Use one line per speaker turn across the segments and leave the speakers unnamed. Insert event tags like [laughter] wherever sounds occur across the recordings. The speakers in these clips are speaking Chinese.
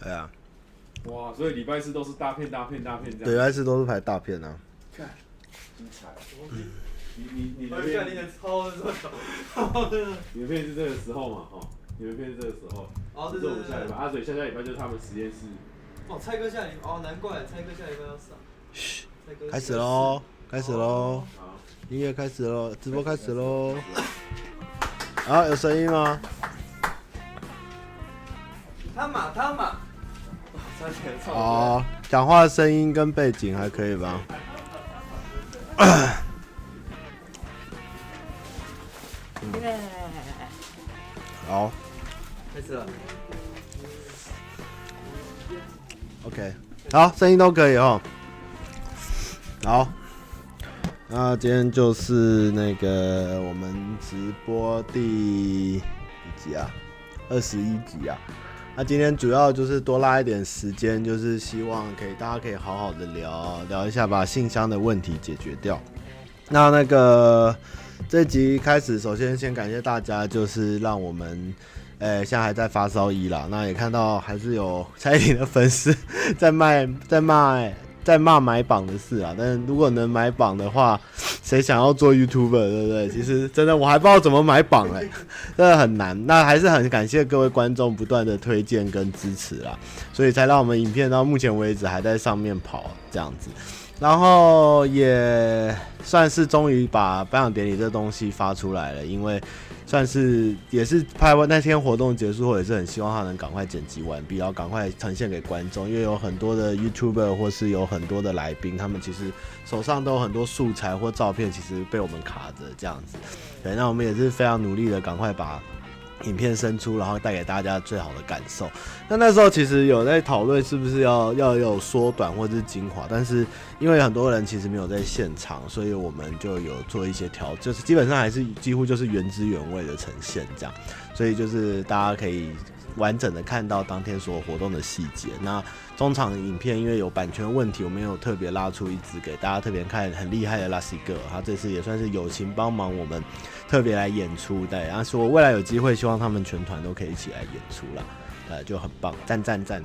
对呀。
哇，所以礼拜四都是大片大片大片这样。
对，礼拜四都是拍大片啊。
看，精彩。你你你的
片，你的超的时候，
你的片是这个时候嘛？哈，你的片是这个时候。哦，这是我们下礼拜。阿水下下礼拜就是他们实验室。
哦，蔡哥下礼哦，难怪蔡哥下礼拜要上。
嘘，开始喽，开始喽。音乐开始喽，直播开始喽。啊，有声音吗？
他马他马。
好，讲话的声音跟背景还可以吧？好，
开始了。
OK，好，声音都可以哦。好，那今天就是那个我们直播第几集啊？二十一集啊。那今天主要就是多拉一点时间，就是希望可以大家可以好好的聊聊一下，把信箱的问题解决掉。那那个这集开始，首先先感谢大家，就是让我们。哎、欸，现在还在发烧衣啦。那也看到还是有 [laughs] 蔡依林的粉丝 [laughs] 在卖，在卖，在骂买榜的事啊。但是如果能买榜的话，谁想要做 YouTuber，对不对？其实真的我还不知道怎么买榜哎、[laughs] 真的很难。那还是很感谢各位观众不断的推荐跟支持啦，所以才让我们影片到目前为止还在上面跑这样子。然后也算是终于把颁奖典礼这东西发出来了，因为。算是也是拍完那天活动结束后，也是很希望他能赶快剪辑完毕，然后赶快呈现给观众。因为有很多的 YouTuber 或是有很多的来宾，他们其实手上都有很多素材或照片，其实被我们卡着这样子。对，那我们也是非常努力的，赶快把。影片生出，然后带给大家最好的感受。那那时候其实有在讨论是不是要要有缩短或者是精华，但是因为很多人其实没有在现场，所以我们就有做一些调，就是基本上还是几乎就是原汁原味的呈现这样。所以就是大家可以完整的看到当天所有活动的细节。那中场影片因为有版权问题，我们有特别拉出一支给大家特别看很厉害的拉西哥，他这次也算是友情帮忙我们。特别来演出，对，然后说未来有机会，希望他们全团都可以一起来演出啦，呃，就很棒，赞赞赞。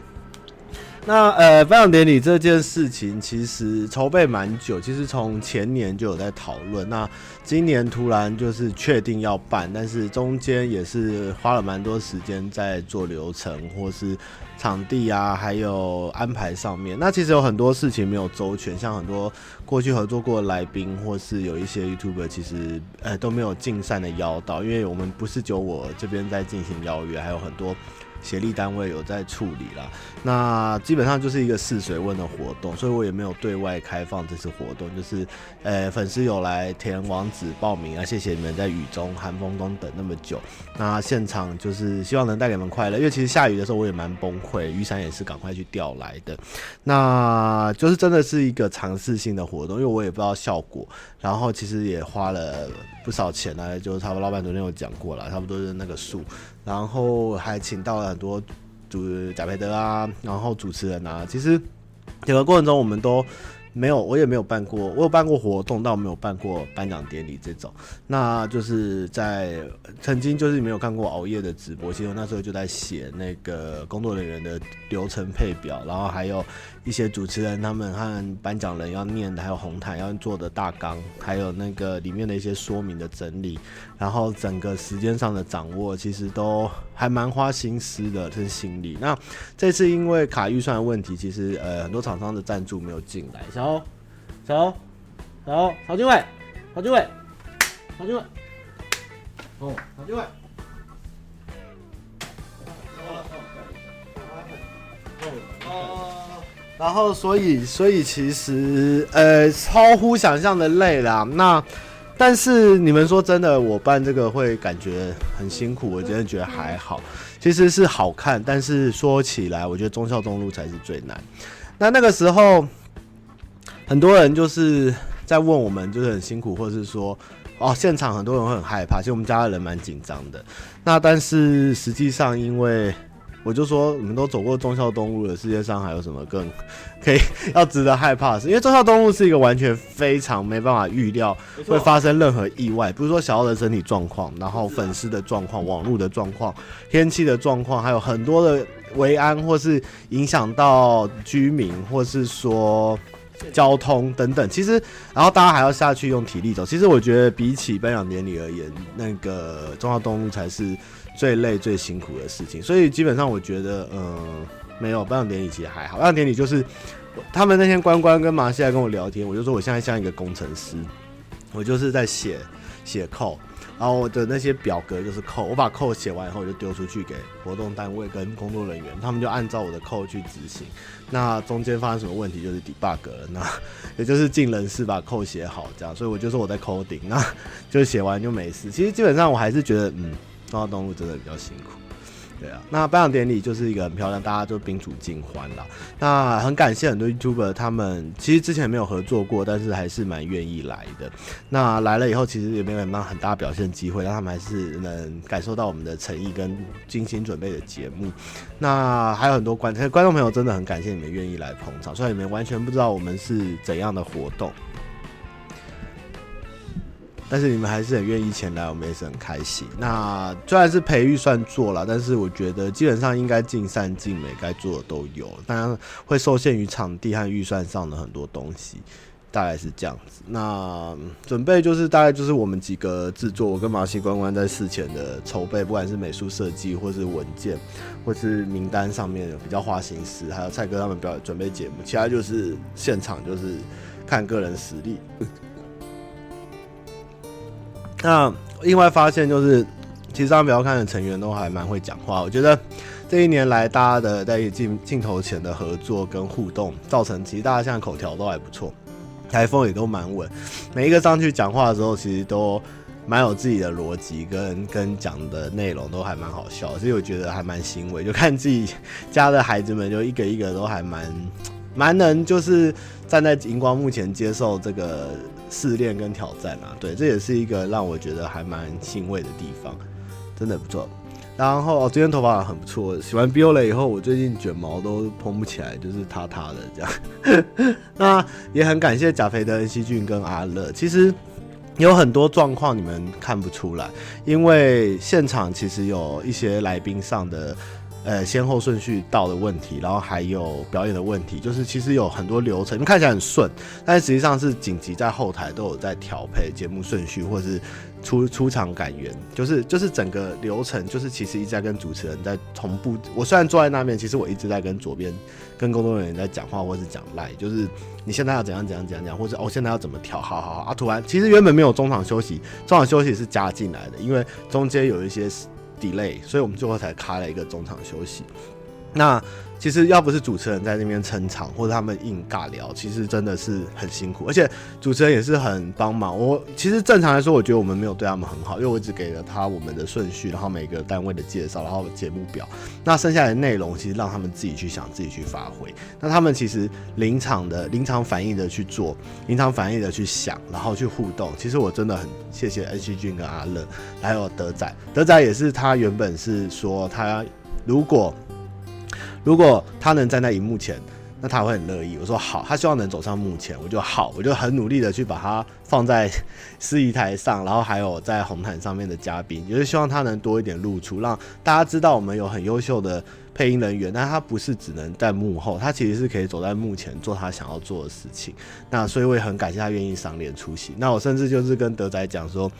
那呃，颁奖典礼这件事情其实筹备蛮久，其实从前年就有在讨论，那今年突然就是确定要办，但是中间也是花了蛮多时间在做流程或是场地啊，还有安排上面。那其实有很多事情没有周全，像很多过去合作过的来宾或是有一些 YouTuber，其实呃都没有尽善的邀到，因为我们不是只有我这边在进行邀约，还有很多。协力单位有在处理啦，那基本上就是一个试水温的活动，所以我也没有对外开放这次活动，就是，呃，粉丝有来填网址报名啊，谢谢你们在雨中寒风中等那么久，那现场就是希望能带给你们快乐，因为其实下雨的时候我也蛮崩溃，雨伞也是赶快去调来的，那就是真的是一个尝试性的活动，因为我也不知道效果，然后其实也花了不少钱呢，就差不多老板昨天有讲过了，差不多是那个数。然后还请到了很多主贾培德啊，然后主持人啊，其实整个过程中我们都没有，我也没有办过，我有办过活动，但我没有办过颁奖典礼这种。那就是在曾经就是没有看过熬夜的直播，其实我那时候就在写那个工作人员的流程配表，然后还有。一些主持人他们和颁奖人要念的，还有红毯要做的大纲，还有那个里面的一些说明的整理，然后整个时间上的掌握，其实都还蛮花心思的，跟心力。那这次因为卡预算的问题，其实呃很多厂商的赞助没有进来。小欧，小欧，小欧，曹俊伟，曹俊伟，曹俊伟，哦，曹俊伟。然后，所以，所以其实，呃，超乎想象的累啦。那，但是你们说真的，我办这个会感觉很辛苦，我真的觉得还好。其实是好看，但是说起来，我觉得忠孝东路才是最难。那那个时候，很多人就是在问我们，就是很辛苦，或者是说，哦，现场很多人会很害怕。其实我们家的人蛮紧张的。那但是实际上，因为我就说，你们都走过忠孝东路了，世界上还有什么更可以要值得害怕的事？因为忠孝东路是一个完全非常没办法预料会发生任何意外，比如说小奥的身体状况，然后粉丝的状况、网络的状况、天气的状况，还有很多的维安，或是影响到居民，或是说交通等等。其实，然后大家还要下去用体力走。其实我觉得比起颁奖典礼而言，那个忠孝东路才是最累、最辛苦的事情。所以基本上我觉得，嗯、没有颁奖典礼其实还好。颁奖典礼就是他们那天关关跟马西亚跟我聊天，我就说我现在像一个工程师，我就是在写写扣。然后我的那些表格就是扣，我把扣写完以后，就丢出去给活动单位跟工作人员，他们就按照我的扣去执行。那中间发生什么问题就是 debug 了，那也就是尽人事把扣写好这样。所以我就说我在 coding，那就写完就没事。其实基本上我还是觉得，嗯，忠孝东路真的比较辛苦。对啊，那颁奖典礼就是一个很漂亮，大家就宾主尽欢了。那很感谢很多 YouTuber，他们其实之前没有合作过，但是还是蛮愿意来的。那来了以后，其实也没有什么很大表现机会，让他们还是能感受到我们的诚意跟精心准备的节目。那还有很多观观众朋友，真的很感谢你们愿意来捧场，虽然你们完全不知道我们是怎样的活动。但是你们还是很愿意前来，我们也是很开心。那虽然是赔预算做了，但是我觉得基本上应该尽善尽美，该做的都有。当然会受限于场地和预算上的很多东西，大概是这样子。那准备就是大概就是我们几个制作，我跟马西关关在事前的筹备，不管是美术设计，或是文件，或是名单上面比较花心思，还有蔡哥他们表演准备节目，其他就是现场就是看个人实力。那另外发现就是，其实上表看的成员都还蛮会讲话。我觉得这一年来大家的在镜镜头前的合作跟互动，造成其实大家现在口条都还不错，台风也都蛮稳。每一个上去讲话的时候，其实都蛮有自己的逻辑跟跟讲的内容都还蛮好笑，所以我觉得还蛮欣慰。就看自己家的孩子们，就一个一个都还蛮蛮能，就是站在荧光幕前接受这个。试炼跟挑战啊，对，这也是一个让我觉得还蛮欣慰的地方，真的不错。然后今天头发很不错，洗完 BO 了以后，我最近卷毛都蓬不起来，就是塌塌的这样。[laughs] 那也很感谢贾培德、恩熙俊跟阿乐。其实有很多状况你们看不出来，因为现场其实有一些来宾上的。呃，先后顺序到的问题，然后还有表演的问题，就是其实有很多流程，看起来很顺，但实际上是紧急在后台都有在调配节目顺序，或是出出场感言，就是就是整个流程，就是其实一直在跟主持人在同步。我虽然坐在那边，其实我一直在跟左边跟工作人员在讲话，或是讲赖，就是你现在要怎样怎样怎样讲，或者哦现在要怎么调，好好好啊！突然，其实原本没有中场休息，中场休息是加进来的，因为中间有一些。delay，所以我们最后才开了一个中场休息。那其实要不是主持人在那边撑场，或者他们硬尬聊，其实真的是很辛苦。而且主持人也是很帮忙。我其实正常来说，我觉得我们没有对他们很好，因为我只给了他我们的顺序，然后每个单位的介绍，然后节目表。那剩下的内容，其实让他们自己去想，自己去发挥。那他们其实临场的临场反应的去做，临场反应的去想，然后去互动。其实我真的很谢谢恩熙俊跟阿乐，还有德仔。德仔也是他原本是说他如果。如果他能站在荧幕前，那他会很乐意。我说好，他希望能走上幕前，我就好，我就很努力的去把他放在司仪台上，然后还有在红毯上面的嘉宾，也是希望他能多一点露出，让大家知道我们有很优秀的配音人员。但他不是只能在幕后，他其实是可以走在幕前做他想要做的事情。那所以我也很感谢他愿意赏脸出席。那我甚至就是跟德仔讲说，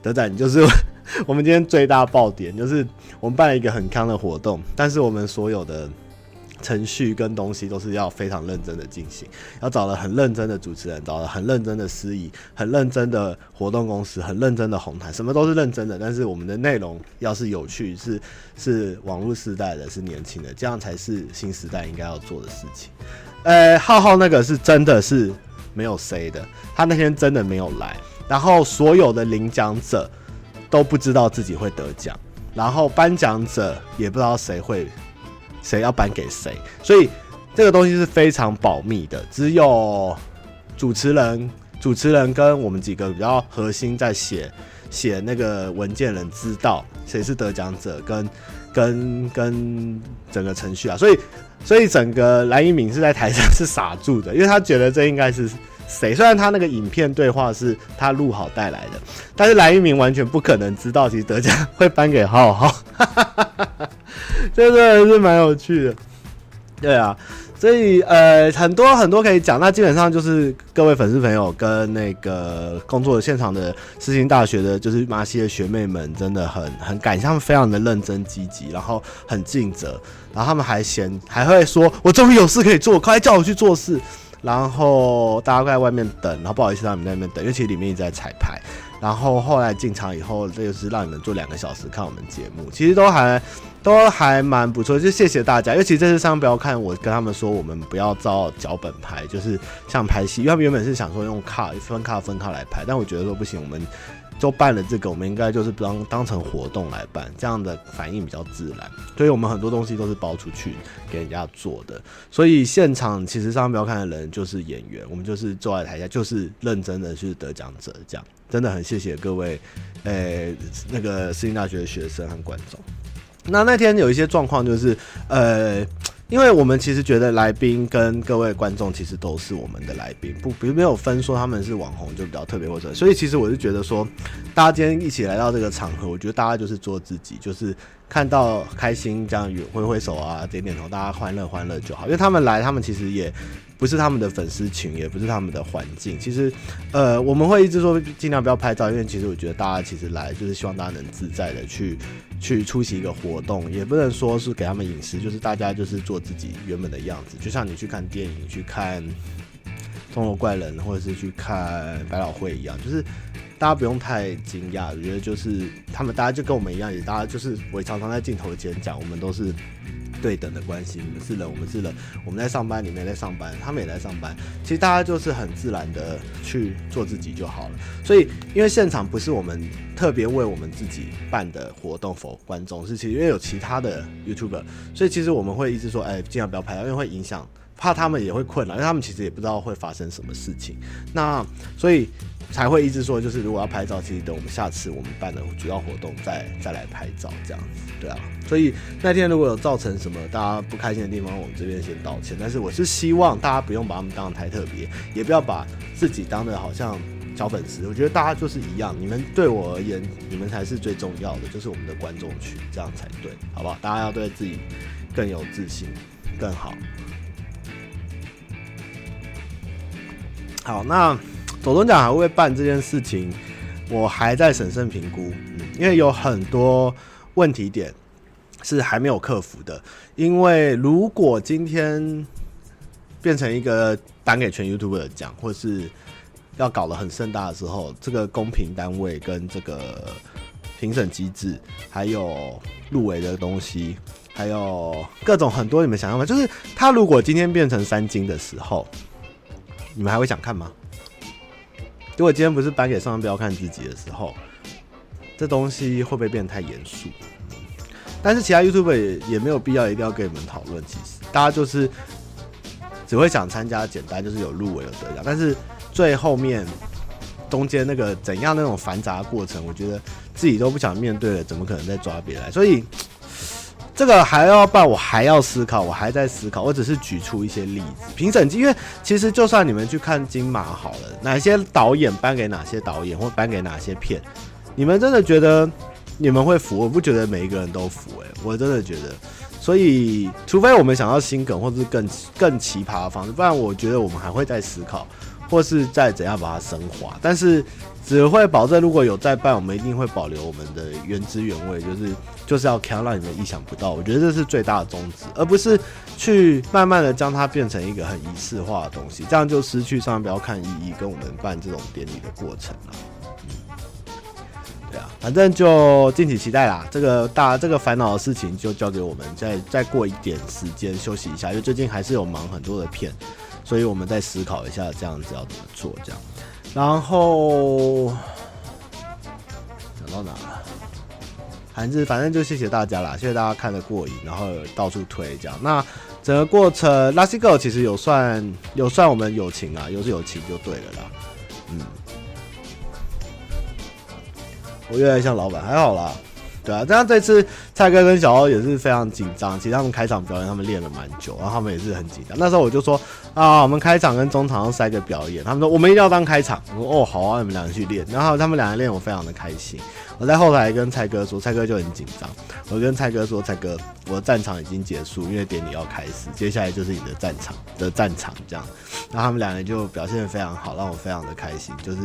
德仔你就是 [laughs] 我们今天最大爆点，就是我们办了一个很康的活动，但是我们所有的。程序跟东西都是要非常认真的进行，要找了很认真的主持人，找了很认真的司仪，很认真的活动公司，很认真的红毯，什么都是认真的。但是我们的内容要是有趣，是是网络时代的，是年轻的，这样才是新时代应该要做的事情。呃，浩浩那个是真的是没有谁的，他那天真的没有来，然后所有的领奖者都不知道自己会得奖，然后颁奖者也不知道谁会。谁要颁给谁，所以这个东西是非常保密的，只有主持人、主持人跟我们几个比较核心在写写那个文件人知道谁是得奖者跟，跟跟整个程序啊，所以所以整个蓝一鸣是在台上是傻住的，因为他觉得这应该是谁，虽然他那个影片对话是他录好带来的，但是蓝一鸣完全不可能知道其实得奖会颁给浩浩。这真的是蛮有趣的。对啊，所以呃，很多很多可以讲。那基本上就是各位粉丝朋友跟那个工作的现场的世新大学的，就是麻西的学妹们，真的很很感谢他们，非常的认真积极，然后很尽责，然后他们还嫌还会说：“我终于有事可以做，快叫我去做事。”然后大家在外面等，然后不好意思让你们在那边等，因为其实里面一直在彩排。然后后来进场以后，这就是让你们坐两个小时看我们节目，其实都还都还蛮不错，就谢谢大家。尤其这次上不要看，我跟他们说，我们不要照脚本拍，就是像拍戏，因为他们原本是想说用卡分卡分卡来拍，但我觉得说不行，我们。就办了这个，我们应该就是当当成活动来办，这样的反应比较自然。所以我们很多东西都是包出去给人家做的。所以现场其实上不要看的人就是演员，我们就是坐在台下，就是认真的去得奖者。这样真的很谢谢各位，诶、欸，那个私立大学的学生和观众。那那天有一些状况就是，呃。因为我们其实觉得来宾跟各位观众其实都是我们的来宾，不，不没有分说他们是网红就比较特别或者，所以其实我是觉得说，大家今天一起来到这个场合，我觉得大家就是做自己，就是看到开心这样挥挥手啊，点点头，大家欢乐欢乐就好。因为他们来，他们其实也。不是他们的粉丝群，也不是他们的环境。其实，呃，我们会一直说尽量不要拍照，因为其实我觉得大家其实来就是希望大家能自在的去去出席一个活动，也不能说是给他们隐私，就是大家就是做自己原本的样子。就像你去看电影、去看《钟楼怪人》或者是去看百老汇一样，就是大家不用太惊讶。我觉得就是他们大家就跟我们一样，也大家就是我常常在镜头前讲，我们都是。对等的关系，你们是人，我们是人，我们在上班，你们也在上班，他们也在上班。其实大家就是很自然的去做自己就好了。所以，因为现场不是我们特别为我们自己办的活动，否观众是其实因为有其他的 YouTuber，所以其实我们会一直说，哎，尽量不要拍，因为会影响，怕他们也会困扰，因为他们其实也不知道会发生什么事情。那所以。才会一直说，就是如果要拍照，其实等我们下次我们办的主要活动再再来拍照，这样子，对啊。所以那天如果有造成什么大家不开心的地方，我们这边先道歉。但是我是希望大家不用把他们当得太特别，也不要把自己当得好像小粉丝。我觉得大家就是一样，你们对我而言，你们才是最重要的，就是我们的观众群，这样才对，好不好？大家要对自己更有自信，更好。好，那。走钟奖还会办这件事情，我还在审慎评估，嗯，因为有很多问题点是还没有克服的。因为如果今天变成一个颁给全 YouTube 的奖，或是要搞得很盛大的时候，这个公平单位跟这个评审机制，还有入围的东西，还有各种很多你们想象的，就是他如果今天变成三金的时候，你们还会想看吗？如果今天不是颁给上标看自己的时候，这东西会不会变得太严肃？但是其他 YouTuber 也也没有必要一定要跟你们讨论。其实大家就是只会想参加，简单就是有入围有得奖。但是最后面中间那个怎样那种繁杂的过程，我觉得自己都不想面对了，怎么可能再抓别人？所以。这个还要办，我还要思考，我还在思考。我只是举出一些例子，评审机，因为其实就算你们去看金马好了，哪些导演颁给哪些导演，或颁给哪些片，你们真的觉得你们会服？我不觉得每一个人都服，诶，我真的觉得。所以，除非我们想要新梗，或者是更更奇葩的方式，不然我觉得我们还会再思考，或是再怎样把它升华。但是。只会保证，如果有再办，我们一定会保留我们的原汁原味，就是就是要看让你们意想不到。我觉得这是最大的宗旨，而不是去慢慢的将它变成一个很仪式化的东西，这样就失去上标看意义跟我们办这种典礼的过程了。对啊，反正就敬请期待啦。这个大这个烦恼的事情就交给我们，再再过一点时间休息一下，因为最近还是有忙很多的片，所以我们再思考一下这样子要怎么做，这样。然后讲到哪了？还是反正就谢谢大家啦，谢谢大家看得过瘾，然后到处推这样。那整个过程，Lassie Girl 其实有算有算我们友情啊，有是友情就对了啦。嗯，我越来越像老板，还好啦。对啊，这样这次蔡哥跟小欧也是非常紧张。其实他们开场表演，他们练了蛮久，然后他们也是很紧张。那时候我就说啊，我们开场跟中场要塞个表演。他们说我们一定要当开场。我说哦，好啊，你们两个去练。然后他们两个练，我非常的开心。我在后台跟蔡哥说，蔡哥就很紧张。我跟蔡哥说，蔡哥，我的战场已经结束，因为典礼要开始，接下来就是你的战场的战场这样。然后他们两个就表现得非常好，让我非常的开心，就是。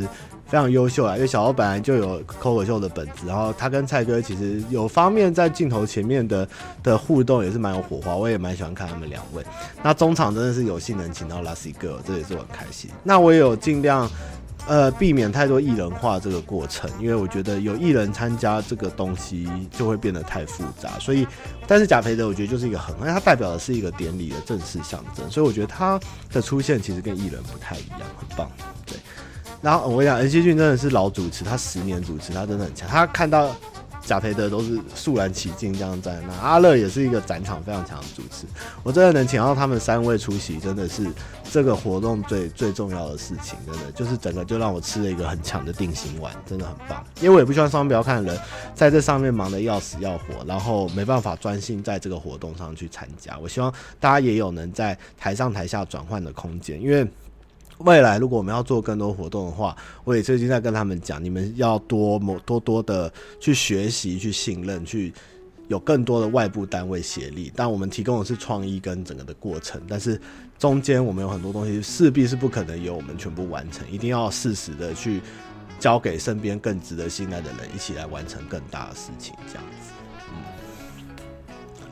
非常优秀啊，因为小欧本来就有脱口秀的本子，然后他跟蔡哥其实有方面在镜头前面的的互动也是蛮有火花，我也蛮喜欢看他们两位。那中场真的是有幸能请到 Lacy Girl，这也是我很开心。那我也有尽量呃避免太多艺人化这个过程，因为我觉得有艺人参加这个东西就会变得太复杂。所以，但是贾培德我觉得就是一个很，因为他代表的是一个典礼的正式象征，所以我觉得他的出现其实跟艺人不太一样，很棒，对。然后我跟你讲，恩熙俊真的是老主持，他十年主持，他真的很强。他看到贾培德都是肃然起敬这样在那。阿乐也是一个展场非常强的主持，我真的能请到他们三位出席，真的是这个活动最最重要的事情。真的就是整个就让我吃了一个很强的定心丸，真的很棒。因为我也不希望双标看的人在这上面忙得要死要活，然后没办法专心在这个活动上去参加。我希望大家也有能在台上台下转换的空间，因为。未来如果我们要做更多活动的话，我也最近在跟他们讲，你们要多某多多的去学习、去信任、去有更多的外部单位协力。但我们提供的是创意跟整个的过程，但是中间我们有很多东西势必是不可能由我们全部完成，一定要适时的去交给身边更值得信赖的人一起来完成更大的事情。这样子，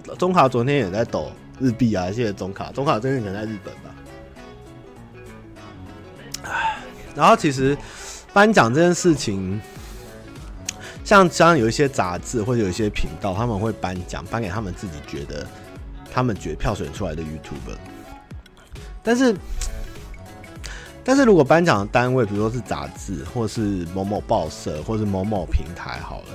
嗯，中卡昨天也在抖日币啊，谢谢中卡，中卡最近可能在日本吧。然后其实颁奖这件事情，像像有一些杂志或者有一些频道，他们会颁奖颁给他们自己觉得他们觉得票选出来的 YouTuber。但是，但是如果颁奖的单位，比如说是杂志，或是某某报社，或是某某平台，好了。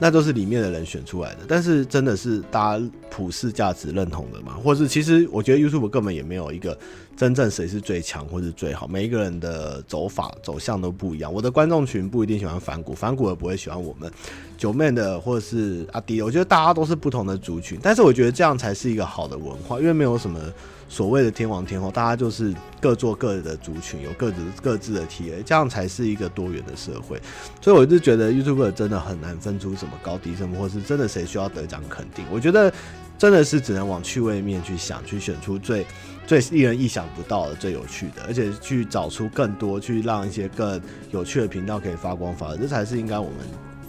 那都是里面的人选出来的，但是真的是大家普世价值认同的嘛？或是其实我觉得 YouTube 根本也没有一个真正谁是最强或是最好，每一个人的走法走向都不一样。我的观众群不一定喜欢反骨，反骨也不会喜欢我们九妹的或者是阿迪。我觉得大家都是不同的族群，但是我觉得这样才是一个好的文化，因为没有什么。所谓的天王天后，大家就是各做各的族群，有各自各自的 TA，这样才是一个多元的社会。所以我就觉得 YouTube 真的很难分出什么高低什么，或是真的谁需要得奖肯定。我觉得真的是只能往趣味面去想，去选出最最令人意想不到的、最有趣的，而且去找出更多，去让一些更有趣的频道可以发光发热，这才是应该我们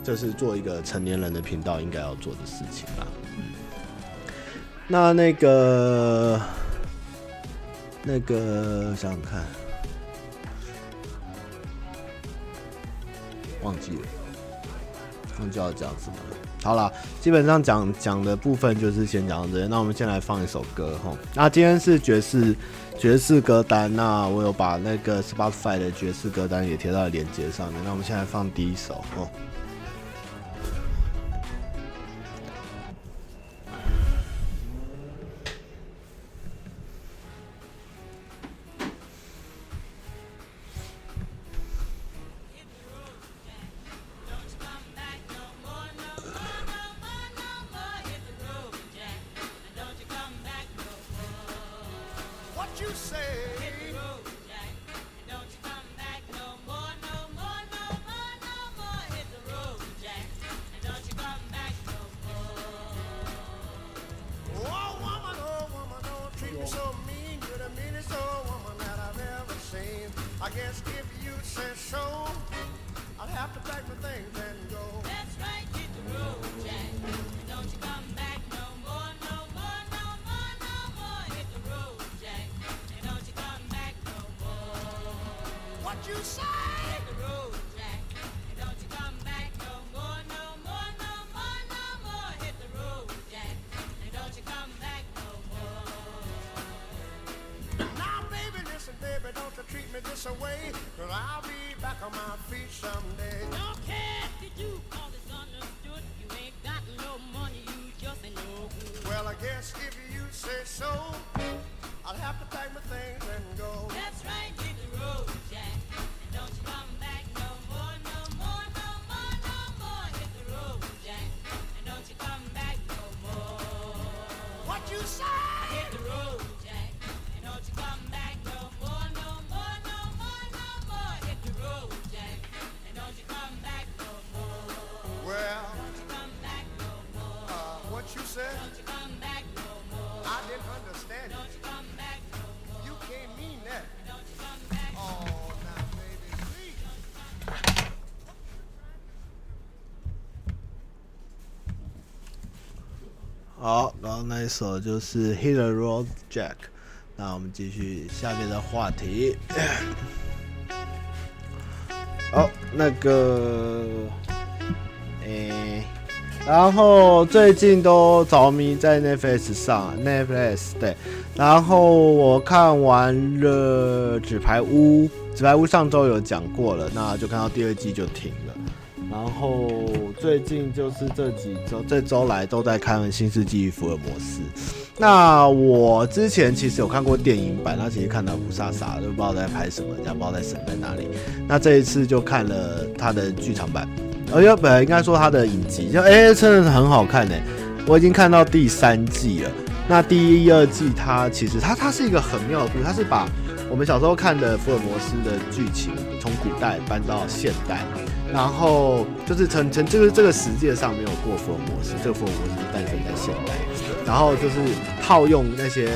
这是做一个成年人的频道应该要做的事情吧。嗯，那那个。那个想想看，忘记了，忘记要讲什么了。好了，基本上讲讲的部分就是先讲到这些。那我们先来放一首歌哈。那今天是爵士爵士歌单，那我有把那个 Spotify 的爵士歌单也贴到链接上面。那我们现在放第一首哦。一首就是《Hit the Road Jack》。那我们继续下面的话题。[coughs] 好，那个，诶、然后最近都着迷在 Netflix 上，Netflix 对。然后我看完了《纸牌屋》，《纸牌屋》上周有讲过了，那就看到第二季就停了。然后最近就是这几周，这周来都在看《新世纪福尔摩斯》。那我之前其实有看过电影版，那其实看到雾煞煞，都不知道在拍什么，也不知道在神在哪里。那这一次就看了他的剧场版，而且本来应该说他的影集，就哎，真的是很好看呢。我已经看到第三季了。那第一、二季它其实它它是一个很妙的故事，它是把我们小时候看的福尔摩斯的剧情从古代搬到现代。然后就是曾曾就是这个世界上没有过福尔摩斯，这个福尔摩斯诞生在现代，然后就是套用那些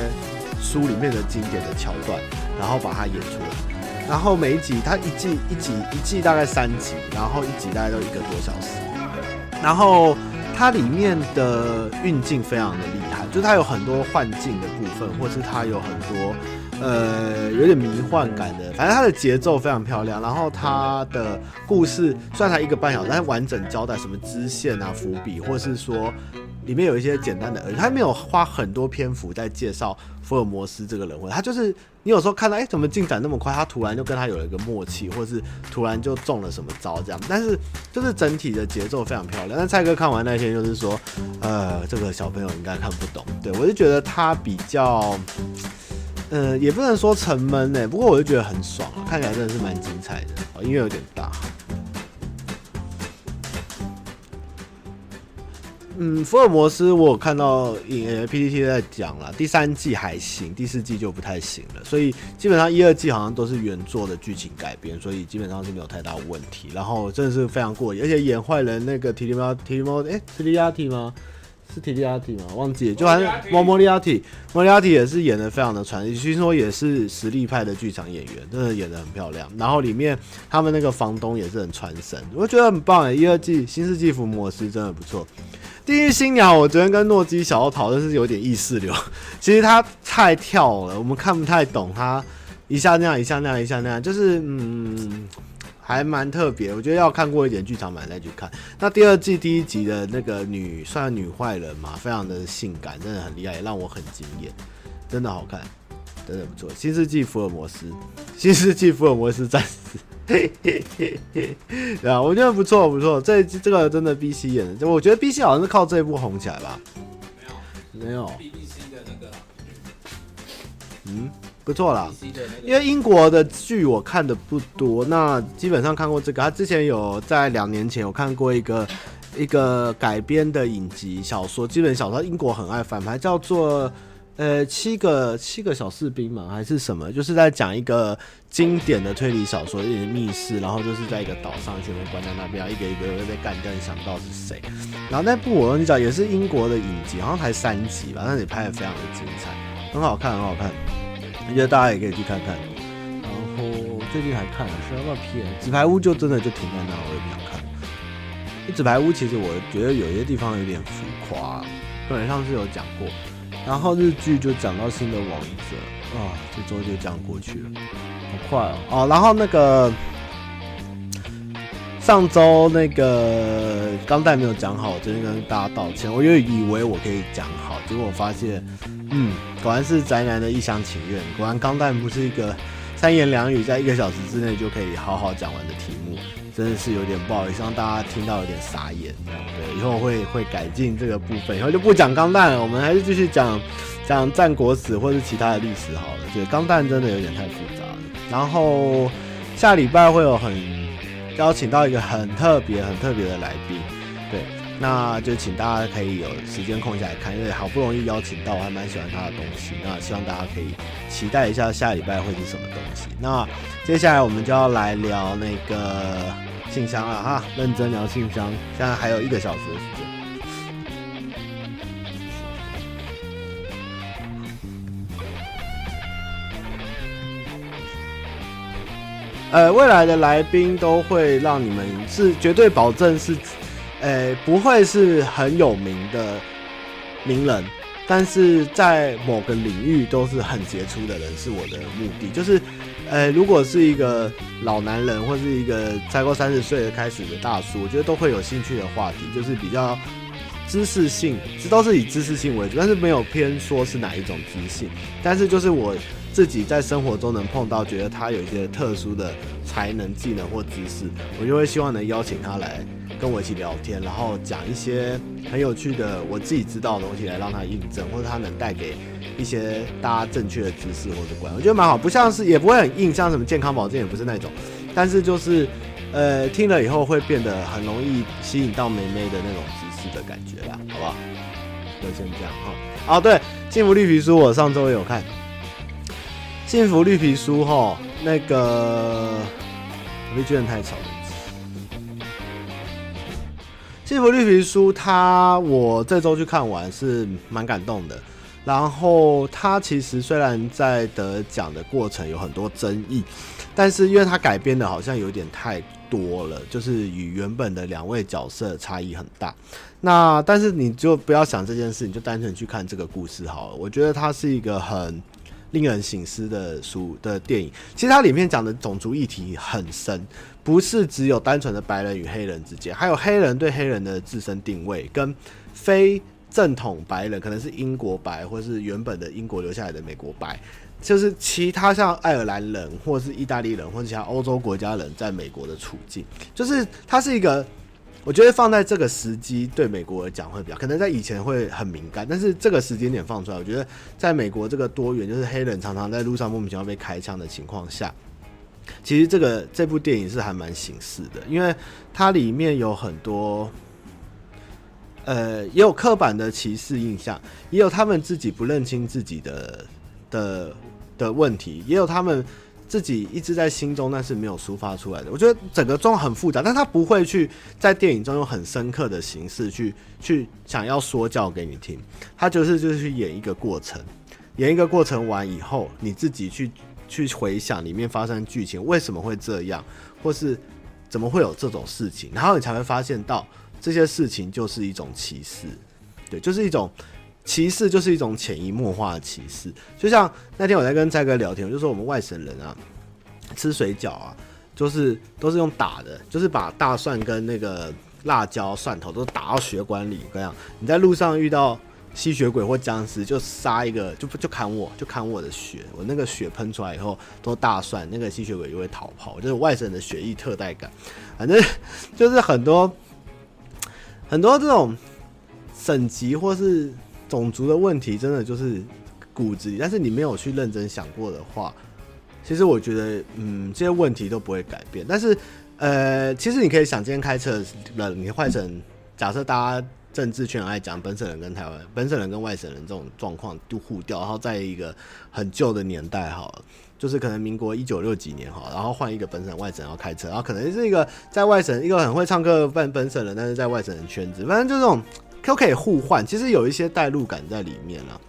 书里面的经典的桥段，然后把它演出来。然后每一集它一季一集一季大概三集，然后一集大概都一个多小时。然后它里面的运镜非常的厉害，就是它有很多幻境的部分，或是它有很多。呃，有点迷幻感的，反正它的节奏非常漂亮。然后它的故事虽然才一个半小时，但完整交代什么支线啊、伏笔，或是说里面有一些简单的，而他没有花很多篇幅在介绍福尔摩斯这个人物。他就是你有时候看到，哎，怎么进展那么快？他突然就跟他有了一个默契，或是突然就中了什么招这样。但是就是整体的节奏非常漂亮。但蔡哥看完那天就是说，呃，这个小朋友应该看不懂。对，我就觉得他比较。呃，也不能说沉闷呢，不过我就觉得很爽啊，看起来真的是蛮精彩的。哦，音乐有点大。嗯，福尔摩斯我看到影 PTT 在讲了，第三季还行，第四季就不太行了。所以基本上一二季好像都是原作的剧情改编，所以基本上是没有太大问题。然后真的是非常过瘾，而且演坏人那个提里猫提里猫，哎，提里亚提吗？是提利亚提吗？忘记了，就还是莫莫利亚提，莫利亚提也是演的非常的传奇，据说也是实力派的剧场演员，真的演的很漂亮。然后里面他们那个房东也是很传神，我觉得很棒哎。一二季新世纪福尔摩斯真的不错。地狱新娘，我昨天跟诺基小欧讨论是有点意识流，[laughs] 其实他太跳了，我们看不太懂他一下那样一下那样一下那样，就是嗯。还蛮特别，我觉得要看过一点剧场版再去看。那第二季第一集的那个女算女坏人嘛，非常的性感，真的很厉害，也让我很惊艳，真的好看，真的不错。新世纪福尔摩斯，[laughs] 新世纪福尔摩斯战士，[laughs] 对啊，我觉得不错不错。这这个真的 B C 演的，就我觉得 B C 好像是靠这一部红起来吧？没有，没有。B B C 的那个，嗯。不错啦，因为英国的剧我看的不多，那基本上看过这个。他之前有在两年前有看过一个一个改编的影集小说，基本小说英国很爱翻拍，叫做呃七个七个小士兵嘛，还是什么？就是在讲一个经典的推理小说，一点密室，然后就是在一个岛上，全部关在那边，一个一个会被干掉，你想不到是谁。然后那部我跟你讲也是英国的影集，好像才三集吧，但是也拍的非常的精彩，很好看，很好看。我觉得大家也可以去看看，然后最近还看了什么片《纸牌屋》，就真的就停在那，我也不想看。《纸牌屋》其实我觉得有些地方有点浮夸，对，上次有讲过。然后日剧就讲到新的王者啊，这周就这样过去了，好快哦。哦，然后那个上周那个钢弹没有讲好，我真的跟大家道歉。我就以为我可以讲好，结果我发现。嗯，果然是宅男的一厢情愿。果然钢弹不是一个三言两语在一个小时之内就可以好好讲完的题目，真的是有点不好意思让大家听到有点傻眼。对，以后会会改进这个部分，以后就不讲钢弹了，我们还是继续讲讲战国史或是其他的历史好了。觉得钢弹真的有点太复杂了。然后下礼拜会有很邀请到一个很特别、很特别的来宾，对。那就请大家可以有时间空下来看，因为好不容易邀请到，我还蛮喜欢他的东西。那希望大家可以期待一下下礼拜会是什么东西。那接下来我们就要来聊那个信箱了哈，认真聊信箱。现在还有一个小时的时间。呃，未来的来宾都会让你们是绝对保证是。呃，不会是很有名的名人，但是在某个领域都是很杰出的人，是我的目的。就是，呃，如果是一个老男人，或是一个才过三十岁的开始的大叔，我觉得都会有兴趣的话题，就是比较知识性，这都是以知识性为主，但是没有偏说是哪一种知识。但是就是我自己在生活中能碰到，觉得他有一些特殊的才能、技能或知识，我就会希望能邀请他来。跟我一起聊天，然后讲一些很有趣的我自己知道的东西来让他印证，或者他能带给一些大家正确的知识或者观，我觉得蛮好。不像是也不会很硬，像什么健康保健也不是那种，但是就是呃听了以后会变得很容易吸引到妹妹的那种知识的感觉啦，好不好？就先这样哈。哦，对，幸福绿皮书我上周也有看，幸福绿皮书哈，那个我会觉得太吵了。幸福绿皮书，它我这周去看完是蛮感动的。然后它其实虽然在得奖的过程有很多争议，但是因为它改编的好像有点太多了，就是与原本的两位角色差异很大。那但是你就不要想这件事，你就单纯去看这个故事好了。我觉得它是一个很令人醒思的书的电影。其实它里面讲的种族议题很深。不是只有单纯的白人与黑人之间，还有黑人对黑人的自身定位，跟非正统白人，可能是英国白，或是原本的英国留下来的美国白，就是其他像爱尔兰人，或是意大利人，或者其他欧洲国家人在美国的处境，就是它是一个，我觉得放在这个时机对美国来讲会比较，可能在以前会很敏感，但是这个时间点放出来，我觉得在美国这个多元，就是黑人常常在路上莫名其妙被开枪的情况下。其实这个这部电影是还蛮形式的，因为它里面有很多，呃，也有刻板的歧视印象，也有他们自己不认清自己的的的问题，也有他们自己一直在心中但是没有抒发出来的。我觉得整个状况很复杂，但他不会去在电影中用很深刻的形式去去想要说教给你听，他就是就是去演一个过程，演一个过程完以后，你自己去。去回想里面发生剧情为什么会这样，或是怎么会有这种事情，然后你才会发现到这些事情就是一种歧视，对，就是一种歧视，就是一种潜移默化的歧视。就像那天我在跟蔡哥聊天，我就说我们外省人啊，吃水饺啊，就是都是用打的，就是把大蒜跟那个辣椒、蒜头都打到血管里，这样你在路上遇到。吸血鬼或僵尸就杀一个，就就砍我，就砍我的血。我那个血喷出来以后都大蒜，那个吸血鬼就会逃跑。就是外省人的血液特带感，反正 [laughs] 就是很多很多这种省级或是种族的问题，真的就是骨子里。但是你没有去认真想过的话，其实我觉得，嗯，这些问题都不会改变。但是，呃，其实你可以想，今天开车人，你换成假设大家。政治圈爱讲本省人跟台湾本省人跟外省人这种状况都互调，然后在一个很旧的年代好了，就是可能民国一九六几年哈，然后换一个本省外省要开车，然后可能是一个在外省一个很会唱歌的本本省人，但是在外省人圈子，反正就这种都可以互换，其实有一些代入感在里面了。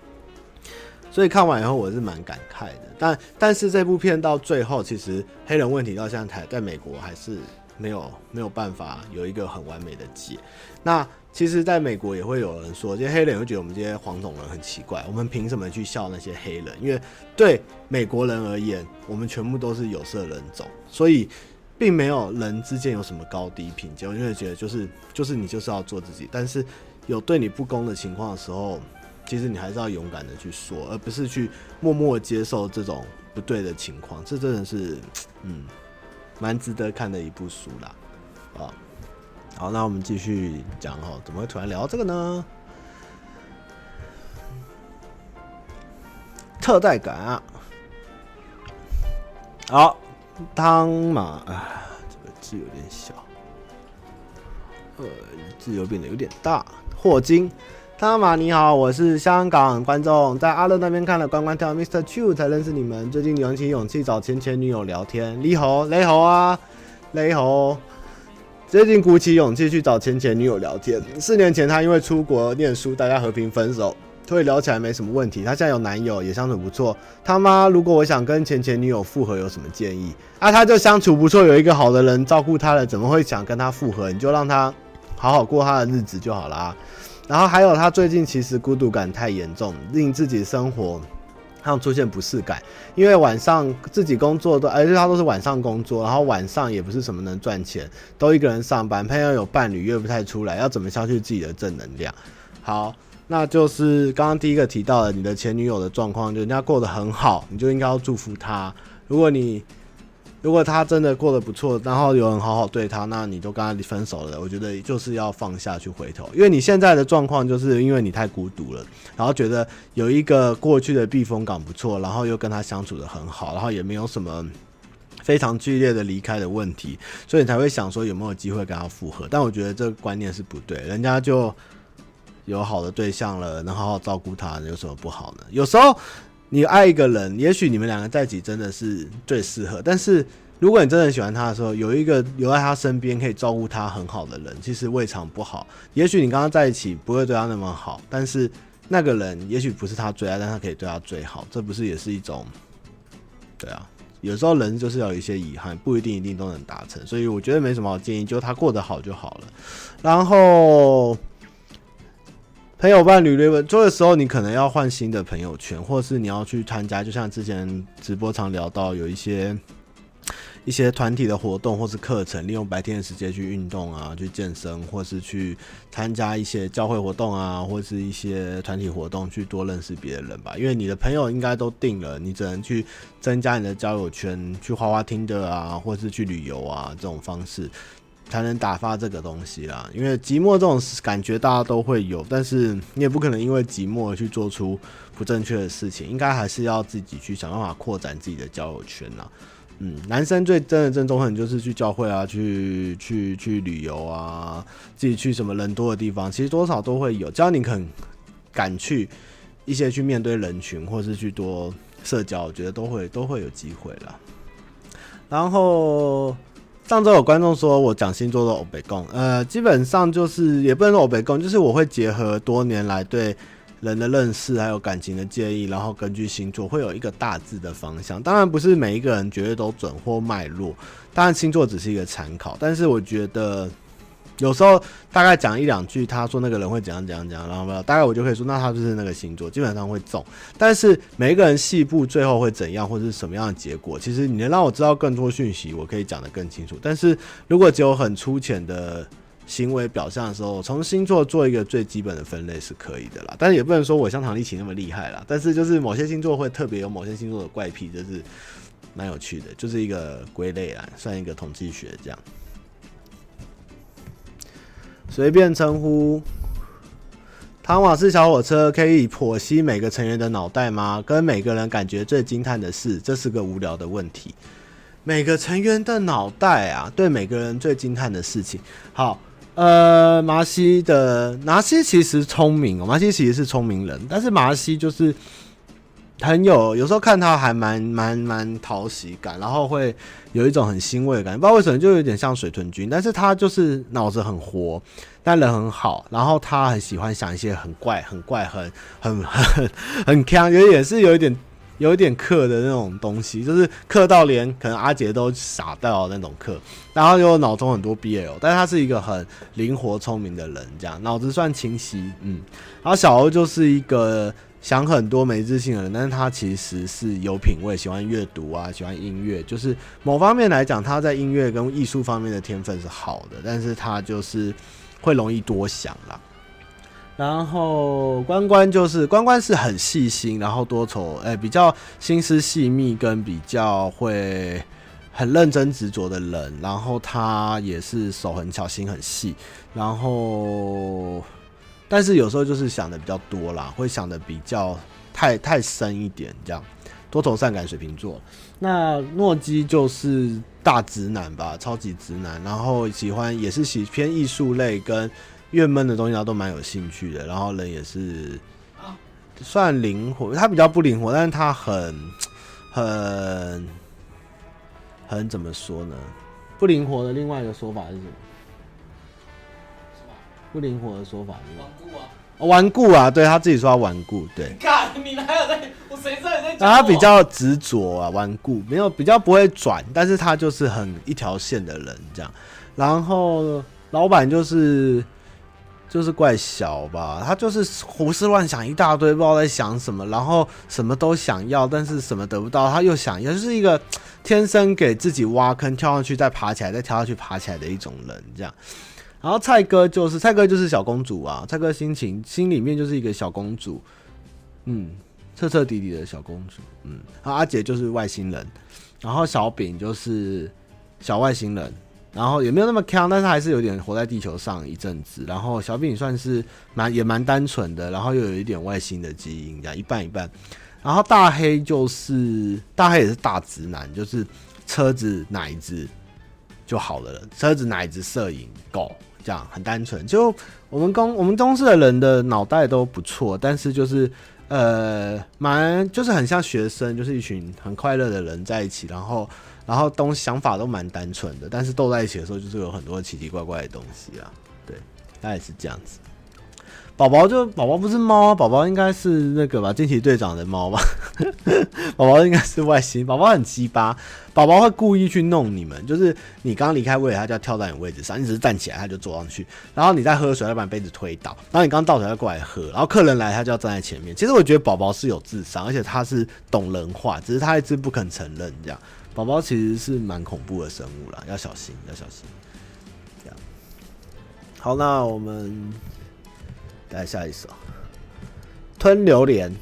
所以看完以后我是蛮感慨的，但但是这部片到最后其实黑人问题到现在在美国还是没有没有办法有一个很完美的解，那。其实，在美国也会有人说，这些黑人会觉得我们这些黄种人很奇怪，我们凭什么去笑那些黑人？因为对美国人而言，我们全部都是有色人种，所以并没有人之间有什么高低评价。我就会觉得，就是就是你就是要做自己，但是有对你不公的情况的时候，其实你还是要勇敢的去说，而不是去默默接受这种不对的情况。这真的是，嗯，蛮值得看的一部书啦，啊。好，那我们继续讲哦。怎么会突然聊这个呢？特带感啊！好，汤马啊，这个字有点小。呃，字又变得有点大。霍金，汤玛你好，我是香港观众，在阿乐那边看了关关跳 Mr. Chu 才认识你们。最近鼓起勇气找前前女友聊天，你好，雷猴啊，雷猴。最近鼓起勇气去找前前女友聊天。四年前他因为出国念书，大家和平分手，所以聊起来没什么问题。他现在有男友，也相处不错。他妈，如果我想跟前前女友复合，有什么建议？啊，他就相处不错，有一个好的人照顾他了，怎么会想跟他复合？你就让他。好好过他的日子就好了啊。然后还有，他最近其实孤独感太严重，令自己生活上出现不适感。因为晚上自己工作都，而且他都是晚上工作，然后晚上也不是什么能赚钱，都一个人上班。朋友有伴侣约不太出来，要怎么消去自己的正能量？好，那就是刚刚第一个提到的，你的前女友的状况，就人家过得很好，你就应该要祝福她。如果你如果他真的过得不错，然后有人好好对他，那你都跟他分手了。我觉得就是要放下去回头，因为你现在的状况就是因为你太孤独了，然后觉得有一个过去的避风港不错，然后又跟他相处得很好，然后也没有什么非常剧烈的离开的问题，所以你才会想说有没有机会跟他复合。但我觉得这个观念是不对，人家就有好的对象了，能好好照顾他，有什么不好呢？有时候。你爱一个人，也许你们两个在一起真的是最适合。但是，如果你真的喜欢他的时候，有一个留在他身边可以照顾他很好的人，其实未尝不好。也许你刚刚在一起不会对他那么好，但是那个人也许不是他最爱，但他可以对他最好，这不是也是一种？对啊，有时候人就是要有一些遗憾，不一定一定都能达成。所以我觉得没什么好建议，就他过得好就好了。然后。朋友伴侣类问，做的时候你可能要换新的朋友圈，或是你要去参加，就像之前直播常聊到，有一些一些团体的活动或是课程，利用白天的时间去运动啊，去健身，或是去参加一些教会活动啊，或是一些团体活动，去多认识别人吧。因为你的朋友应该都定了，你只能去增加你的交友圈，去花花听的啊，或是去旅游啊这种方式。才能打发这个东西啦，因为寂寞这种感觉大家都会有，但是你也不可能因为寂寞而去做出不正确的事情，应该还是要自己去想办法扩展自己的交友圈啦。嗯，男生最真的正宗很就是去教会啊，去去去旅游啊，自己去什么人多的地方，其实多少都会有，只要你肯敢去一些去面对人群，或是去多社交，我觉得都会都会有机会啦。然后。上周有观众说我讲星座的欧北共，呃，基本上就是也不能说欧北共，就是我会结合多年来对人的认识还有感情的建议，然后根据星座会有一个大致的方向。当然不是每一个人绝对都准或脉络，当然星座只是一个参考，但是我觉得。有时候大概讲一两句，他说那个人会怎样怎样怎样，然后大概我就可以说，那他就是那个星座，基本上会中。但是每一个人细部最后会怎样，或者是什么样的结果，其实你能让我知道更多讯息，我可以讲得更清楚。但是如果只有很粗浅的行为表象的时候，从星座做一个最基本的分类是可以的啦。但是也不能说我像唐立奇那么厉害啦。但是就是某些星座会特别有某些星座的怪癖，就是蛮有趣的，就是一个归类啦，算一个统计学这样。随便称呼，汤瓦斯小火车可以剖析每个成员的脑袋吗？跟每个人感觉最惊叹的事，这是个无聊的问题。每个成员的脑袋啊，对每个人最惊叹的事情。好，呃，麻西的麻西其实聪明哦，麻西其实是聪明人，但是麻西就是。很有，有时候看他还蛮蛮蛮讨喜感，然后会有一种很欣慰的感觉，不知道为什么就有点像水豚君，但是他就是脑子很活，但人很好，然后他很喜欢想一些很怪、很怪、很 [laughs] 很很很锵，有也是有一点有一点克的那种东西，就是克到连可能阿杰都傻掉那种克，然后又脑中很多 BL，但是他是一个很灵活聪明的人，这样脑子算清晰，嗯，然后小欧就是一个。想很多没自信的人，但是他其实是有品味，喜欢阅读啊，喜欢音乐，就是某方面来讲，他在音乐跟艺术方面的天分是好的，但是他就是会容易多想啦。然后关关就是关关是很细心，然后多愁，哎、比较心思细密跟比较会很认真执着的人，然后他也是手很巧，心很细，然后。但是有时候就是想的比较多啦，会想的比较太太深一点这样。多愁善感水瓶座。那诺基就是大直男吧，超级直男，然后喜欢也是喜偏艺术类跟郁闷的东西，他都蛮有兴趣的。然后人也是算灵活，他比较不灵活，但是他很很很怎么说呢？不灵活的另外一个说法是什么？不灵活的说法是顽固啊，顽固啊，对他自己说他顽固，对。
干，你哪有在？我谁知道你在讲？
他比较执着啊，顽固，没有比较不会转，但是他就是很一条线的人这样。然后老板就是就是怪小吧，他就是胡思乱想一大堆，不知道在想什么，然后什么都想要，但是什么得不到，他又想要，就是一个天生给自己挖坑，跳上去再爬起来，再跳下去爬起来的一种人这样。然后蔡哥就是蔡哥就是小公主啊，蔡哥心情心里面就是一个小公主，嗯，彻彻底底的小公主，嗯，然后阿杰就是外星人，然后小饼就是小外星人，然后也没有那么强，但是还是有点活在地球上一阵子，然后小饼算是蛮也蛮单纯的，然后又有一点外星的基因，这样一半一半，然后大黑就是大黑也是大直男，就是车子奶子就好了，车子奶子摄影狗。这样很单纯，就我们公我们公司的人的脑袋都不错，但是就是呃蛮就是很像学生，就是一群很快乐的人在一起，然后然后东想法都蛮单纯的，但是斗在一起的时候就是有很多奇奇怪怪的东西啊，对，大概是这样子。宝宝就宝宝不是猫啊，宝宝应该是那个吧，惊奇队长的猫吧。[laughs] 宝宝应该是外星，宝宝很鸡巴，宝宝会故意去弄你们，就是你刚离开位置，他就要跳到你位置上，你只是站起来，他就坐上去，然后你在喝水，要把杯子推倒，然后你刚倒水，他过来喝，然后客人来，他就要站在前面。其实我觉得宝宝是有智商，而且他是懂人话，只是他一直不肯承认。这样，宝宝其实是蛮恐怖的生物啦，要小心，要小心。这样，好，那我们。来下一首，吞榴莲，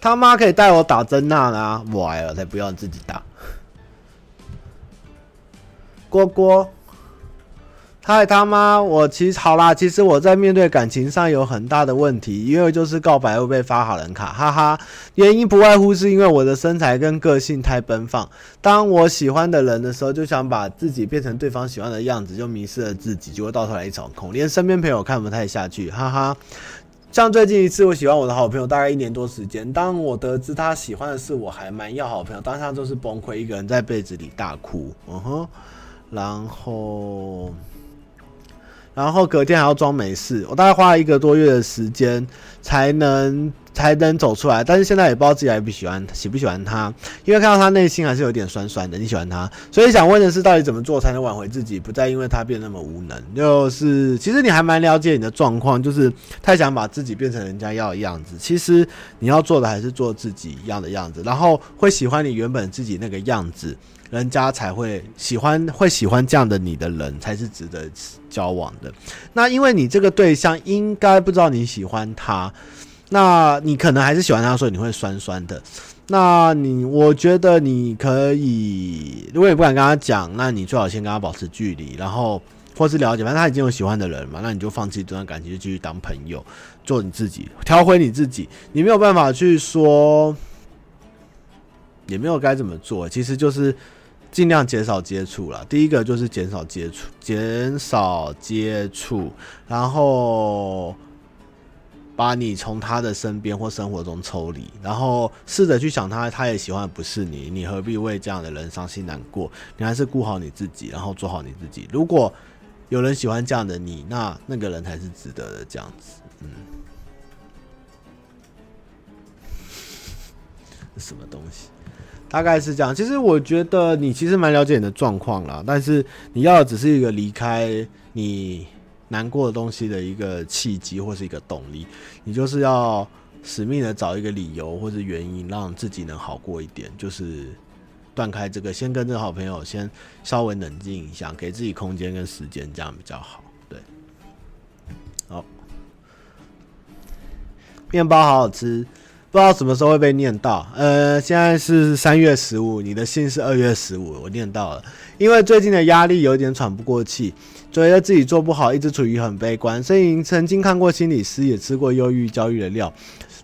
他妈可以带我打珍娜啦！我来了才不要自己打。锅锅，嗨他妈！我其实好啦，其实我在面对感情上有很大的问题，因为就是告白会被发好人卡，哈哈。原因不外乎是因为我的身材跟个性太奔放，当我喜欢的人的时候，就想把自己变成对方喜欢的样子，就迷失了自己，结果到头来一场空，连身边朋友看不太下去，哈哈。像最近一次，我喜欢我的好朋友大概一年多时间，当我得知他喜欢的是我还蛮要好朋友，当下就是崩溃，一个人在被子里大哭，嗯哼，然后。然后隔天还要装没事，我大概花了一个多月的时间才能才能走出来，但是现在也不知道自己还不喜欢喜不喜欢他，因为看到他内心还是有点酸酸的。你喜欢他，所以想问的是，到底怎么做才能挽回自己，不再因为他变那么无能？就是其实你还蛮了解你的状况，就是太想把自己变成人家要的样子。其实你要做的还是做自己一样的样子，然后会喜欢你原本自己那个样子。人家才会喜欢，会喜欢这样的你的人才是值得交往的。那因为你这个对象应该不知道你喜欢他，那你可能还是喜欢他，所以你会酸酸的。那你我觉得你可以，如果你不敢跟他讲，那你最好先跟他保持距离，然后或是了解，反正他已经有喜欢的人嘛，那你就放弃这段感情，就继续当朋友，做你自己，调回你自己。你没有办法去说，也没有该怎么做，其实就是。尽量减少接触了。第一个就是减少接触，减少接触，然后把你从他的身边或生活中抽离，然后试着去想他，他也喜欢的不是你，你何必为这样的人伤心难过？你还是顾好你自己，然后做好你自己。如果有人喜欢这样的你，那那个人才是值得的。这样子，嗯，什么东西？大概是这样，其实我觉得你其实蛮了解你的状况啦，但是你要的只是一个离开你难过的东西的一个契机或是一个动力，你就是要死命的找一个理由或是原因，让自己能好过一点，就是断开这个，先跟这个好朋友先稍微冷静一下，给自己空间跟时间，这样比较好。对，好，面包好好吃。不知道什么时候会被念到。呃，现在是三月十五，你的信是二月十五，我念到了。因为最近的压力有点喘不过气，觉得自己做不好，一直处于很悲观。所以曾经看过心理师，也吃过忧郁、焦虑的料。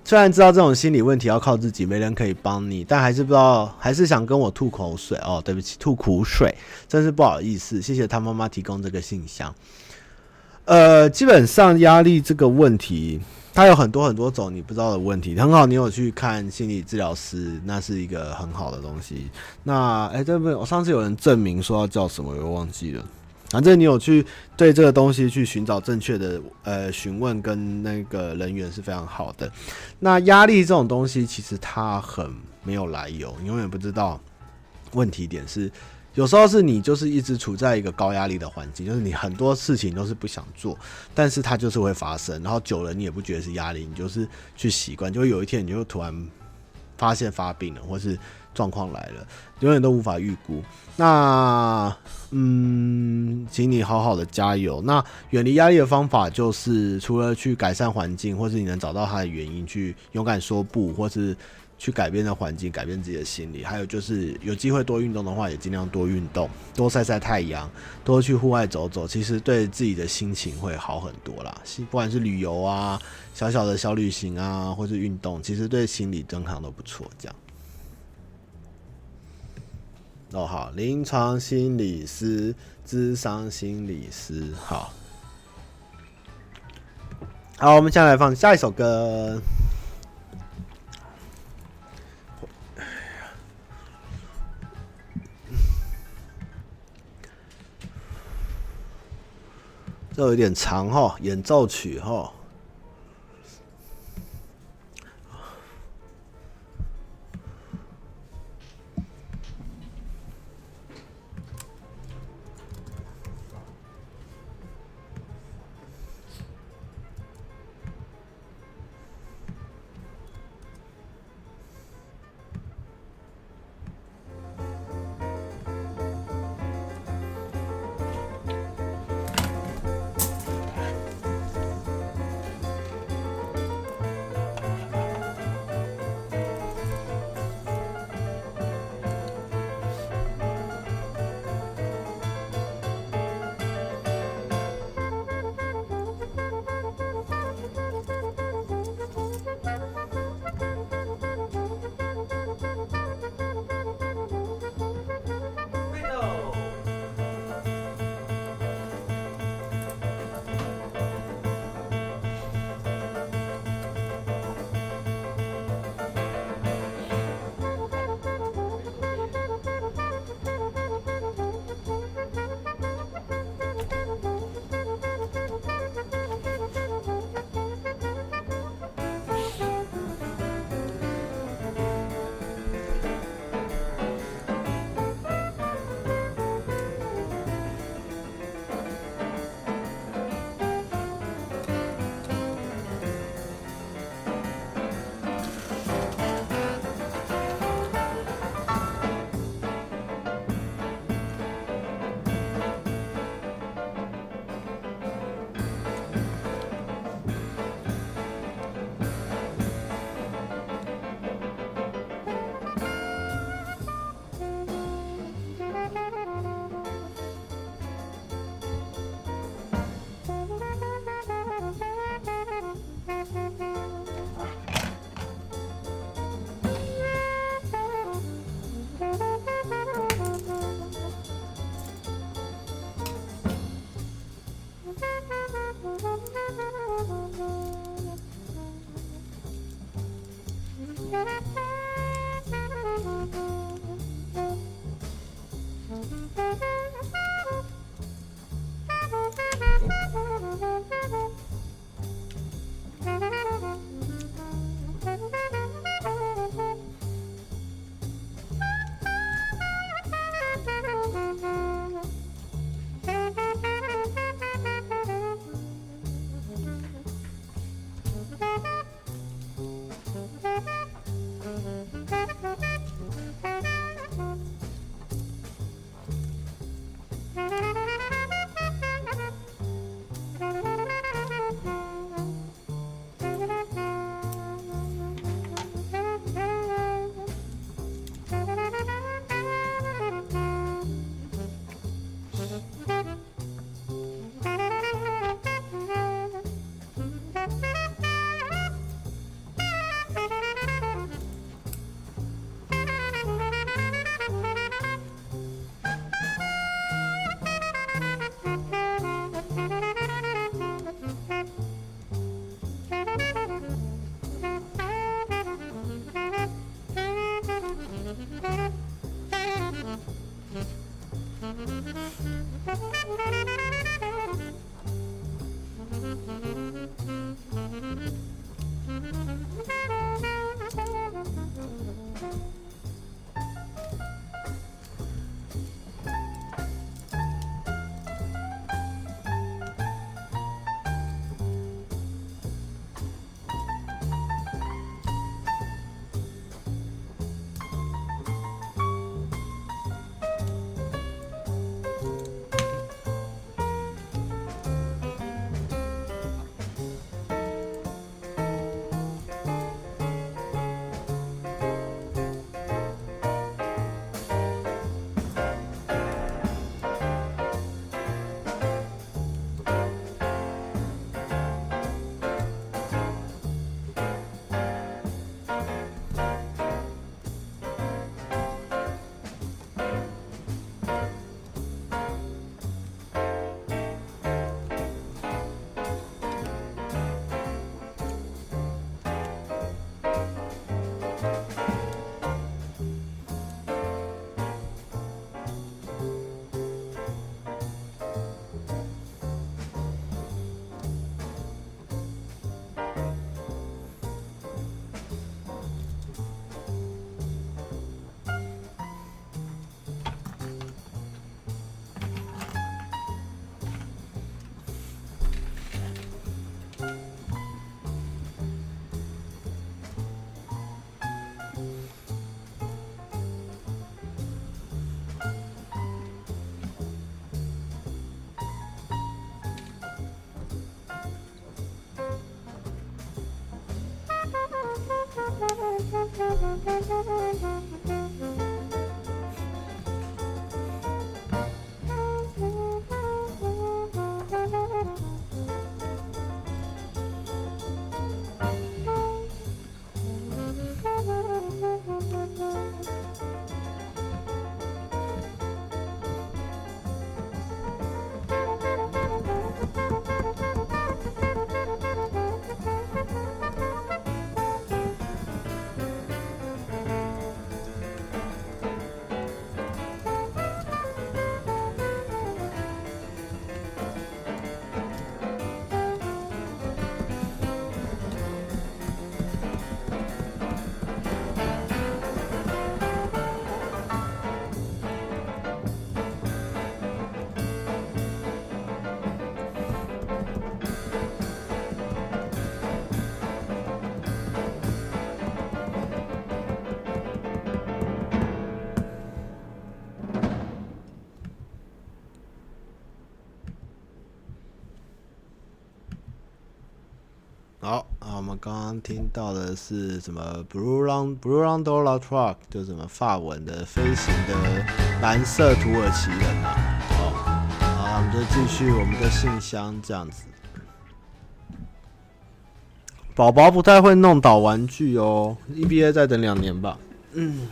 虽然知道这种心理问题要靠自己，没人可以帮你，但还是不知道，还是想跟我吐口水哦。对不起，吐苦水，真是不好意思。谢谢他妈妈提供这个信箱。呃，基本上压力这个问题。它有很多很多种你不知道的问题，很好，你有去看心理治疗师，那是一个很好的东西。那哎，这不，我上次有人证明说要叫什么，我忘记了。反正你有去对这个东西去寻找正确的呃询问跟那个人员是非常好的。那压力这种东西其实它很没有来由，你永远不知道问题点是。有时候是你就是一直处在一个高压力的环境，就是你很多事情都是不想做，但是它就是会发生，然后久了你也不觉得是压力，你就是去习惯，就会有一天你就突然发现发病了，或是状况来了，永远都无法预估。那嗯，请你好好的加油。那远离压力的方法就是除了去改善环境，或是你能找到它的原因，去勇敢说不，或是。去改变的环境，改变自己的心理，还有就是有机会多运动的话，也尽量多运动，多晒晒太阳，多去户外走走，其实对自己的心情会好很多啦。不管是旅游啊，小小的小旅行啊，或是运动，其实对心理健康都不错。这样。哦，好，临床心理师、智商心理师，好，好，我们现在来放下一首歌。这有点长哈，演奏曲哈。Thank [laughs] you. 刚刚听到的是什么？Blue Run Blue Rondola Truck，就是什么法文的飞行的蓝色土耳其人啊。好，好，我们就继续我们的信箱这样子。宝宝不太会弄倒玩具哦，EBA 再等两年吧。嗯，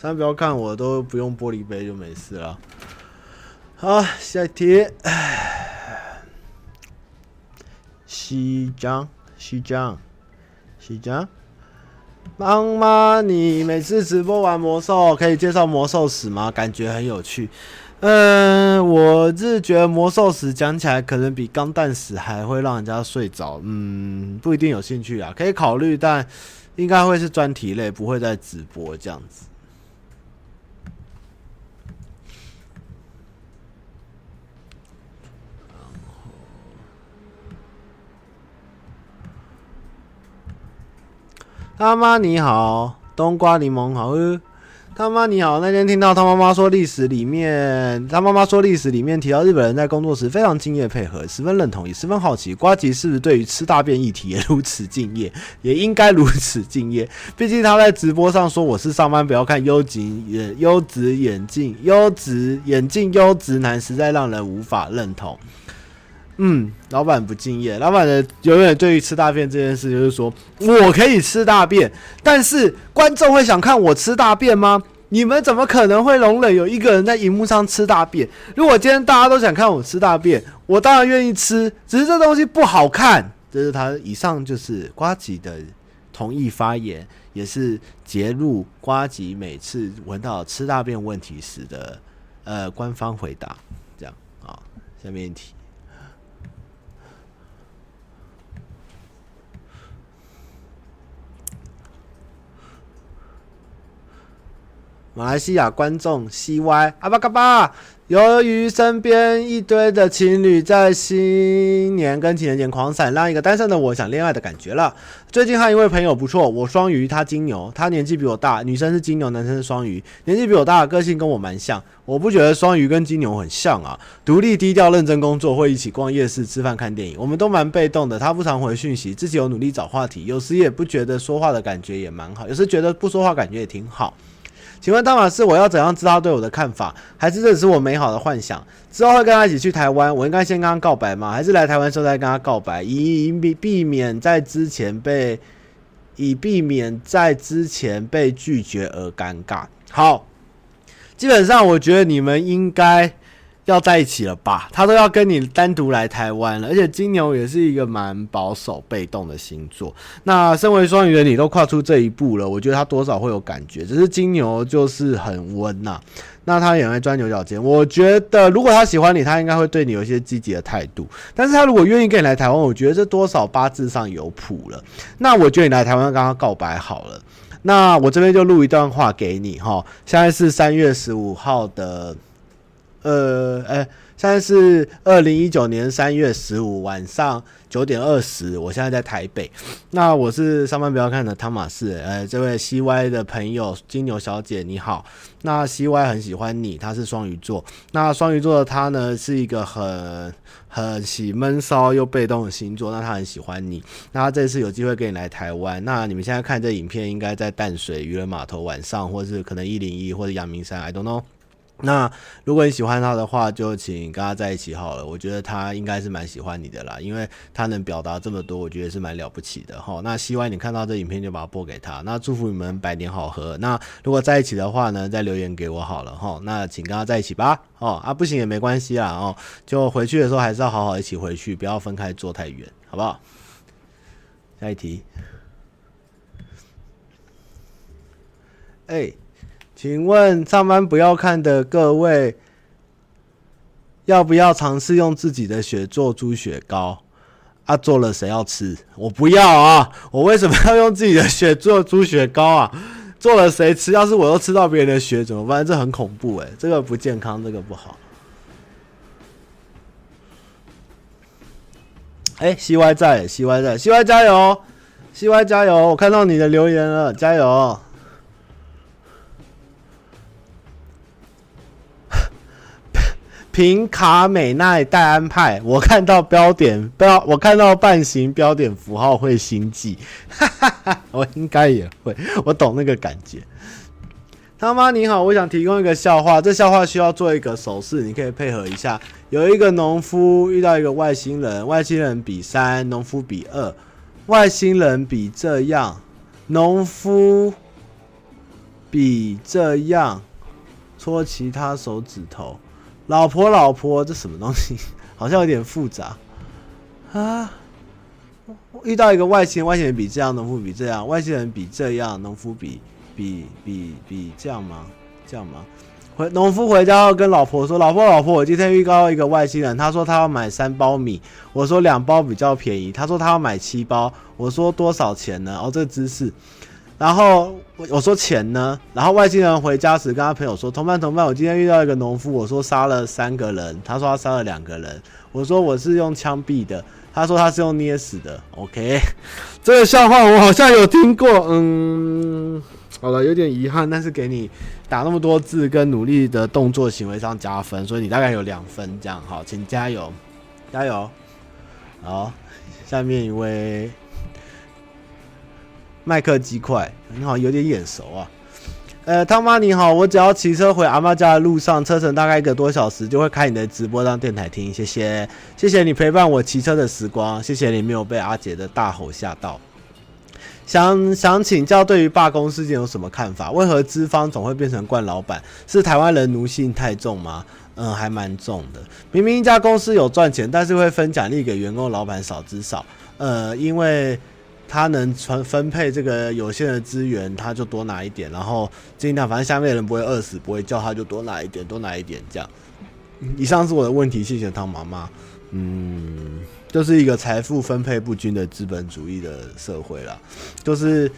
大家不要看我，都不用玻璃杯就没事了。好，下一题。西江。西江，西江，妈妈，你每次直播玩魔兽，可以介绍魔兽史吗？感觉很有趣。嗯、我是觉得魔兽史讲起来可能比钢弹史还会让人家睡着。嗯，不一定有兴趣啊，可以考虑，但应该会是专题类，不会再直播这样子。他妈你好，冬瓜柠檬好喝。他妈你好，那天听到他妈妈说历史里面，他妈妈说历史里面提到日本人在工作时非常敬业配合，十分认同，也十分好奇，瓜吉是不是对于吃大便议题也如此敬业，也应该如此敬业。毕竟他在直播上说我是上班不要看优级眼优质眼镜优质眼镜优质男，实在让人无法认同。嗯，老板不敬业。老板的永远对于吃大便这件事，就是说我可以吃大便，但是观众会想看我吃大便吗？你们怎么可能会容忍有一个人在荧幕上吃大便？如果今天大家都想看我吃大便，我当然愿意吃，只是这东西不好看。这是他以上就是瓜吉的同意发言，也是揭露瓜吉每次闻到吃大便问题时的呃官方回答。这样啊，下面一题。马来西亚观众 CY 阿巴嘎巴，由于身边一堆的情侣在新年跟情人节狂闪，让一个单身的我想恋爱的感觉了。最近和一位朋友不错，我双鱼，他金牛，他年纪比我大，女生是金牛，男生是双鱼，年纪比我大，个性跟我蛮像。我不觉得双鱼跟金牛很像啊，独立低调认真工作，会一起逛夜市、吃饭、看电影。我们都蛮被动的，他不常回讯息，自己有努力找话题，有时也不觉得说话的感觉也蛮好，有时觉得不说话感觉也挺好。请问大马士，我要怎样知道他对我的看法？还是这只是我美好的幻想？之后会跟他一起去台湾，我应该先跟他告白吗？还是来台湾时候再跟他告白，以避避免在之前被以避免在之前被拒绝而尴尬？好，基本上我觉得你们应该。要在一起了吧？他都要跟你单独来台湾了，而且金牛也是一个蛮保守、被动的星座。那身为双鱼的你都跨出这一步了，我觉得他多少会有感觉。只是金牛就是很温呐、那他也会钻牛角尖。我觉得如果他喜欢你，他应该会对你有一些积极的态度。但是他如果愿意跟你来台湾，我觉得这多少八字上有谱了。那我觉得你来台湾跟他告白好了。那我这边就录一段话给你哈。现在是三月十五号的。呃，哎，现在是二零一九年三月十五晚上九点二十，我现在在台北。那我是上班不要看的汤马士，呃，这位 CY 的朋友金牛小姐你好。那 CY 很喜欢你，他是双鱼座。那双鱼座的他呢，是一个很很喜闷骚又被动的星座。那他很喜欢你。那他这次有机会跟你来台湾。那你们现在看这影片，应该在淡水渔人码头晚上，或是可能一零一或者阳明山，I don't know。那如果你喜欢他的话，就请跟他在一起好了。我觉得他应该是蛮喜欢你的啦，因为他能表达这么多，我觉得是蛮了不起的哈。那希望你看到这影片就把它播给他。那祝福你们百年好合。那如果在一起的话呢，再留言给我好了哈。那请跟他在一起吧。哦啊，不行也没关系啦哦，就回去的时候还是要好好一起回去，不要分开坐太远，好不好？下一题。哎、请问上班不要看的各位，要不要尝试用自己的血做猪血糕？啊，做了谁要吃？我不要啊！我为什么要用自己的血做猪血糕啊？做了谁吃？要是我又吃到别人的血怎么办？这很恐怖诶，这个不健康，这个不好。哎，CY 在，CY 在，CY 加油，CY 加油！我看到你的留言了，加油！凭卡美奈戴安派，我看到标点标，我看到半形标点符号会心悸，哈哈哈，我应该也会，我懂那个感觉。他妈你好，我想提供一个笑话，这笑话需要做一个手势，你可以配合一下。有一个农夫遇到一个外星人，外星人比三，农夫比二，外星人比这样，农夫比这样，戳其他手指头。老婆，老婆，这什么东西？[laughs] 好像有点复杂啊！遇到一个外星人，外星人比这样，农夫比这样，外星人比这样，农夫比比比比这样吗？这样吗？回农夫回家后跟老婆说：“老婆，老婆，我今天遇到一个外星人，他说他要买三包米，我说两包比较便宜，他说他要买七包，我说多少钱呢？哦，这个姿势。”然后我我说钱呢？然后外星人回家时跟他朋友说：“同伴，同伴，我今天遇到一个农夫，我说杀了三个人，他说他杀了两个人。我说我是用枪毙的，他说他是用捏死的。OK，这个笑话我好像有听过。嗯，好了，有点遗憾，但是给你打那么多字跟努力的动作行为上加分，所以你大概有两分这样。好，请加油，加油。好，下面一位。麦克鸡块，你好，有点眼熟啊。呃，汤妈你好，我只要骑车回阿妈家的路上，车程大概一个多小时，就会开你的直播当电台听。谢谢，谢谢你陪伴我骑车的时光，谢谢你没有被阿杰的大吼吓到。想想请教，对于罢工事件有什么看法？为何资方总会变成惯老板？是台湾人奴性太重吗？嗯，还蛮重的。明明一家公司有赚钱，但是会分奖励给员工，老板少之少。呃，因为。他能分分配这个有限的资源，他就多拿一点，然后尽量反正下面的人不会饿死，不会叫他就多拿一点，多拿一点这样。以上是我的问题，谢谢汤妈妈。嗯，就是一个财富分配不均的资本主义的社会啦，就是。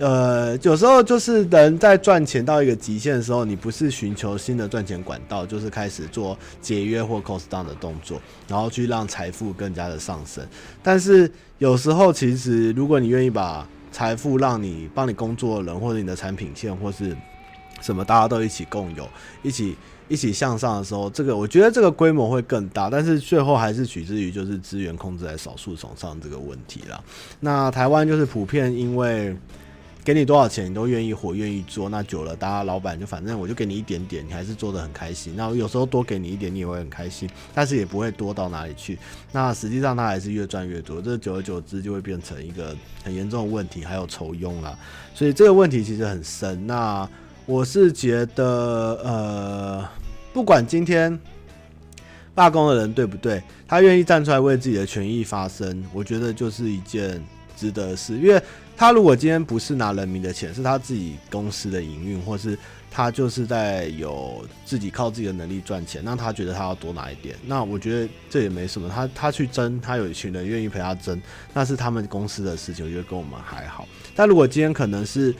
呃，有时候就是人在赚钱到一个极限的时候，你不是寻求新的赚钱管道，就是开始做节约或 cost down 的动作，然后去让财富更加的上升。但是有时候，其实如果你愿意把财富让你帮你工作的人，或者你的产品线，或是什么，大家都一起共有，一起一起向上的时候，这个我觉得这个规模会更大。但是最后还是取决于就是资源控制在少数手上这个问题啦。那台湾就是普遍因为。给你多少钱，你都愿意活，愿意做。那久了，大家老板就反正我就给你一点点，你还是做得很开心。那有时候多给你一点，你也会很开心，但是也不会多到哪里去。那实际上他还是越赚越多，这久而久之就会变成一个很严重的问题，还有酬庸啦。所以这个问题其实很深。那我是觉得，呃，不管今天罢工的人对不对，他愿意站出来为自己的权益发声，我觉得就是一件值得的事，因为。他如果今天不是拿人民的钱，是他自己公司的营运，或是他就是在有自己靠自己的能力赚钱，那他觉得他要多拿一点，那我觉得这也没什么。他他去争，他有一群人愿意陪他争，那是他们公司的事情，我觉得跟我们还好。但如果今天可能是，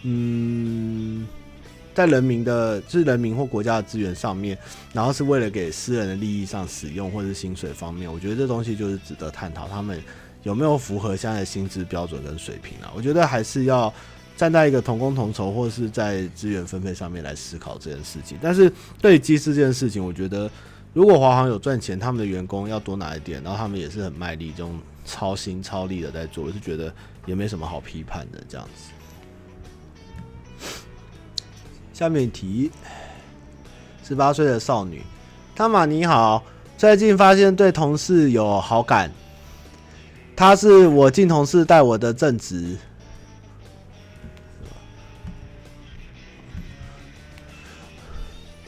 嗯，在人民的，就是人民或国家的资源上面，然后是为了给私人的利益上使用，或者是薪水方面，我觉得这东西就是值得探讨，他们有没有符合现在薪资标准跟水平啊？我觉得还是要站在一个同工同酬，或是在资源分配上面来思考这件事情。但是对机师这件事情，我觉得如果华航有赚钱，他们的员工要多拿一点，然后他们也是很卖力，这种超心超力的在做，我是觉得也没什么好批判的这样子。下面一题，十八岁的少女，汤玛你好，最近发现对同事有好感，他是我进同事带我的正职，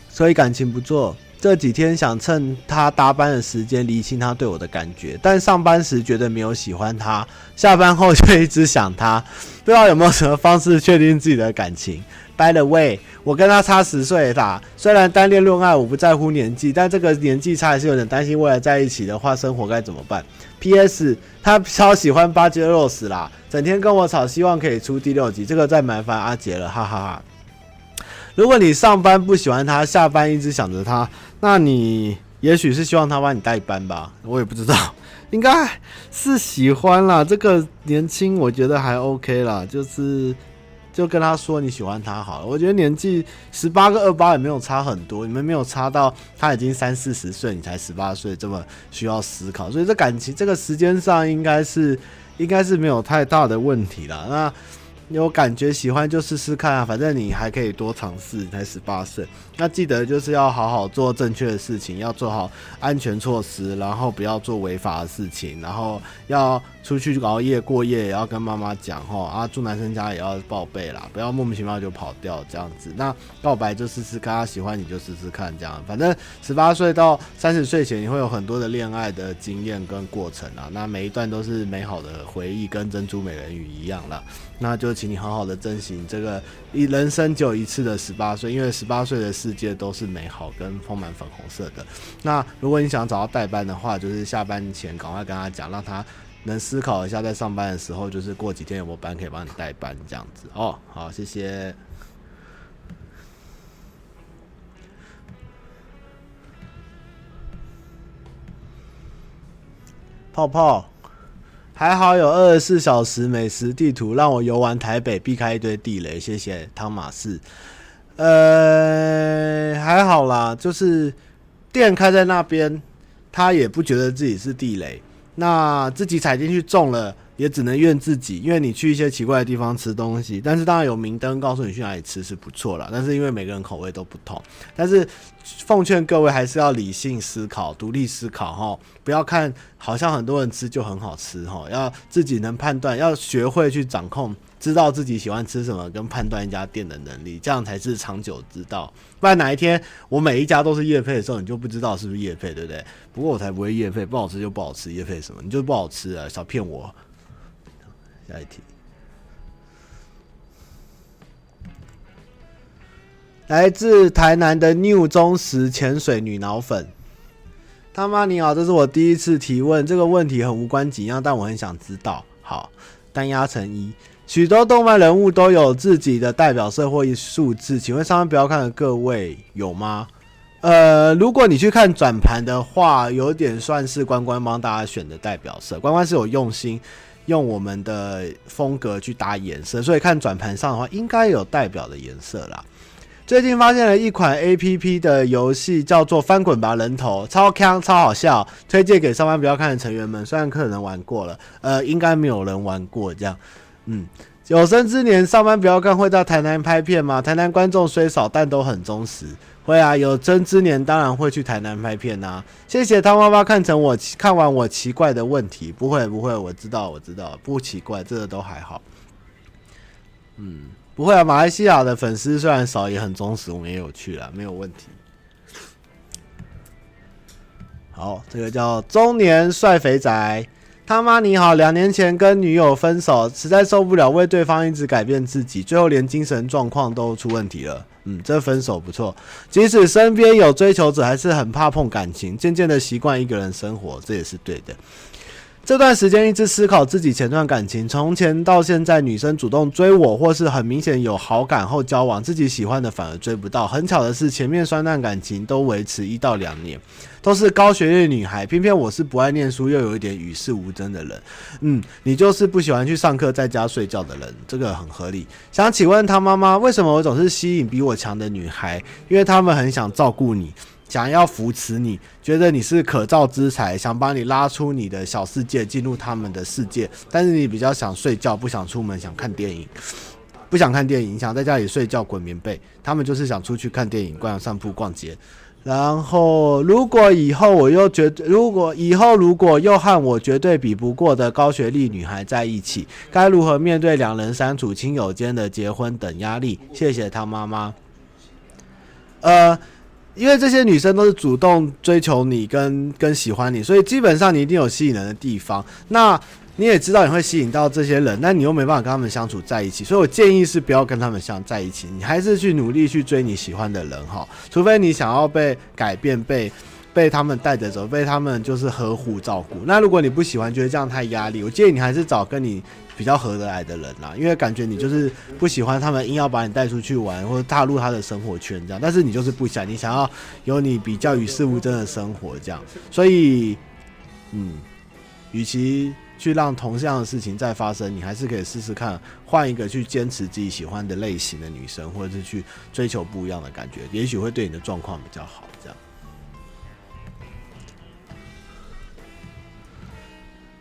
所以感情不错。这几天想趁他搭班的时间厘清他对我的感觉，但上班时觉得没有喜欢他，下班后却一直想他，不知道有没有什么方式确定自己的感情。By the way，我跟他差十岁啦。虽然单恋恋爱我不在乎年纪，但这个年纪差还是有点担心未来在一起的话生活该怎么办。P.S. 他超喜欢巴杰洛斯啦，整天跟我吵，希望可以出第六集。这个再麻烦阿杰了，哈哈哈。如果你上班不喜欢他，下班一直想着他，那你也许是希望他帮你代班吧？我也不知道，[laughs] 应该是喜欢啦。这个年轻我觉得还 OK 啦，就是。就跟他说你喜欢他好了，我觉得年纪十八跟二八也没有差很多，你们没有差到他已经三四十岁，你才十八岁这么需要思考，所以这感情这个时间上应该是应该是没有太大的问题了。那。有感觉喜欢就试试看啊，反正你还可以多尝试，你才十八岁。那记得就是要好好做正确的事情，要做好安全措施，然后不要做违法的事情，然后要出去熬夜过夜也要跟妈妈讲吼啊，住男生家也要报备啦，不要莫名其妙就跑掉这样子。那告白就试试看，他喜欢你就试试看这样。反正十八岁到三十岁前，你会有很多的恋爱的经验跟过程啊，那每一段都是美好的回忆，跟珍珠美人鱼一样了。那就请你好好的珍惜这个一人生只有一次的十八岁，因为十八岁的世界都是美好跟充满粉红色的。那如果你想找到代班的话，就是下班前赶快跟他讲，让他能思考一下，在上班的时候，就是过几天有没有班可以帮你代班这样子哦。好，谢谢。泡泡。还好有二十四小时美食地图，让我游玩台北，避开一堆地雷。谢谢汤马士。呃，还好啦，就是店开在那边，他也不觉得自己是地雷。那自己踩进去中了。也只能怨自己，因为你去一些奇怪的地方吃东西，但是当然有明灯告诉你去哪里吃是不错了。但是因为每个人口味都不同，但是奉劝各位还是要理性思考、独立思考哈，不要看好像很多人吃就很好吃哈，要自己能判断，要学会去掌控，知道自己喜欢吃什么跟判断一家店的能力，这样才是长久之道。不然哪一天我每一家都是业配的时候，你就不知道是不是业配，对不对？不过我才不会业配，不好吃就不好吃，业配什么？你就不好吃啊，少骗我。下一题，来自台南的 New 忠实潜水女脑粉，他妈你好，这是我第一次提问，这个问题很无关紧要，但我很想知道。好，单压成一，许多动漫人物都有自己的代表色或数字，请问上面不要看的各位有吗？呃，如果你去看转盘的话，有点算是关关帮大家选的代表色，关关是有用心。用我们的风格去打颜色，所以看转盘上的话，应该有代表的颜色啦。最近发现了一款 APP 的游戏，叫做《翻滚吧人头》，超锵超好笑，推荐给上班不要看的成员们。虽然可能玩过了，呃，应该没有人玩过这样。嗯，有生之年上班不要看会到台南拍片吗？台南观众虽少，但都很忠实。会啊，有生之年当然会去台南拍片呐、啊。谢谢汤妈妈看成我看完我奇怪的问题，不会不会，我知道我知道，不奇怪，这个都还好。嗯，不会啊，马来西亚的粉丝虽然少，也很忠实，我们也有去了，没有问题。好，这个叫中年帅肥宅。他妈你好，两年前跟女友分手，实在受不了为对方一直改变自己，最后连精神状况都出问题了。嗯，这分手不错，即使身边有追求者，还是很怕碰感情，渐渐的习惯一个人生活，这也是对的。这段时间一直思考自己前段感情，从前到现在，女生主动追我，或是很明显有好感后交往，自己喜欢的反而追不到。很巧的是，前面三段感情都维持一到两年，都是高学历女孩，偏偏我是不爱念书又有一点与世无争的人。嗯，你就是不喜欢去上课，在家睡觉的人，这个很合理。想请问他妈妈，为什么我总是吸引比我强的女孩？因为他们很想照顾你。想要扶持你，觉得你是可造之材，想把你拉出你的小世界，进入他们的世界。但是你比较想睡觉，不想出门，想看电影，不想看电影，想在家里睡觉滚棉被。他们就是想出去看电影、逛商铺、逛街。然后，如果以后我又觉得，如果以后如果又和我绝对比不过的高学历女孩在一起，该如何面对两人相处、亲友间的结婚等压力？谢谢他妈妈。呃。因为这些女生都是主动追求你跟跟喜欢你，所以基本上你一定有吸引人的地方。那你也知道你会吸引到这些人，但你又没办法跟他们相处在一起，所以我建议是不要跟他们相在一起，你还是去努力去追你喜欢的人哈。除非你想要被改变、被被他们带着走、被他们就是呵护照顾。那如果你不喜欢，觉得这样太压力，我建议你还是找跟你。比较合得来的人啦，因为感觉你就是不喜欢他们硬要把你带出去玩或者踏入他的生活圈这样，但是你就是不想，你想要有你比较与世无争的生活这样，所以，嗯，与其去让同样的事情再发生，你还是可以试试看换一个去坚持自己喜欢的类型的女生，或者是去追求不一样的感觉，也许会对你的状况比较好这样。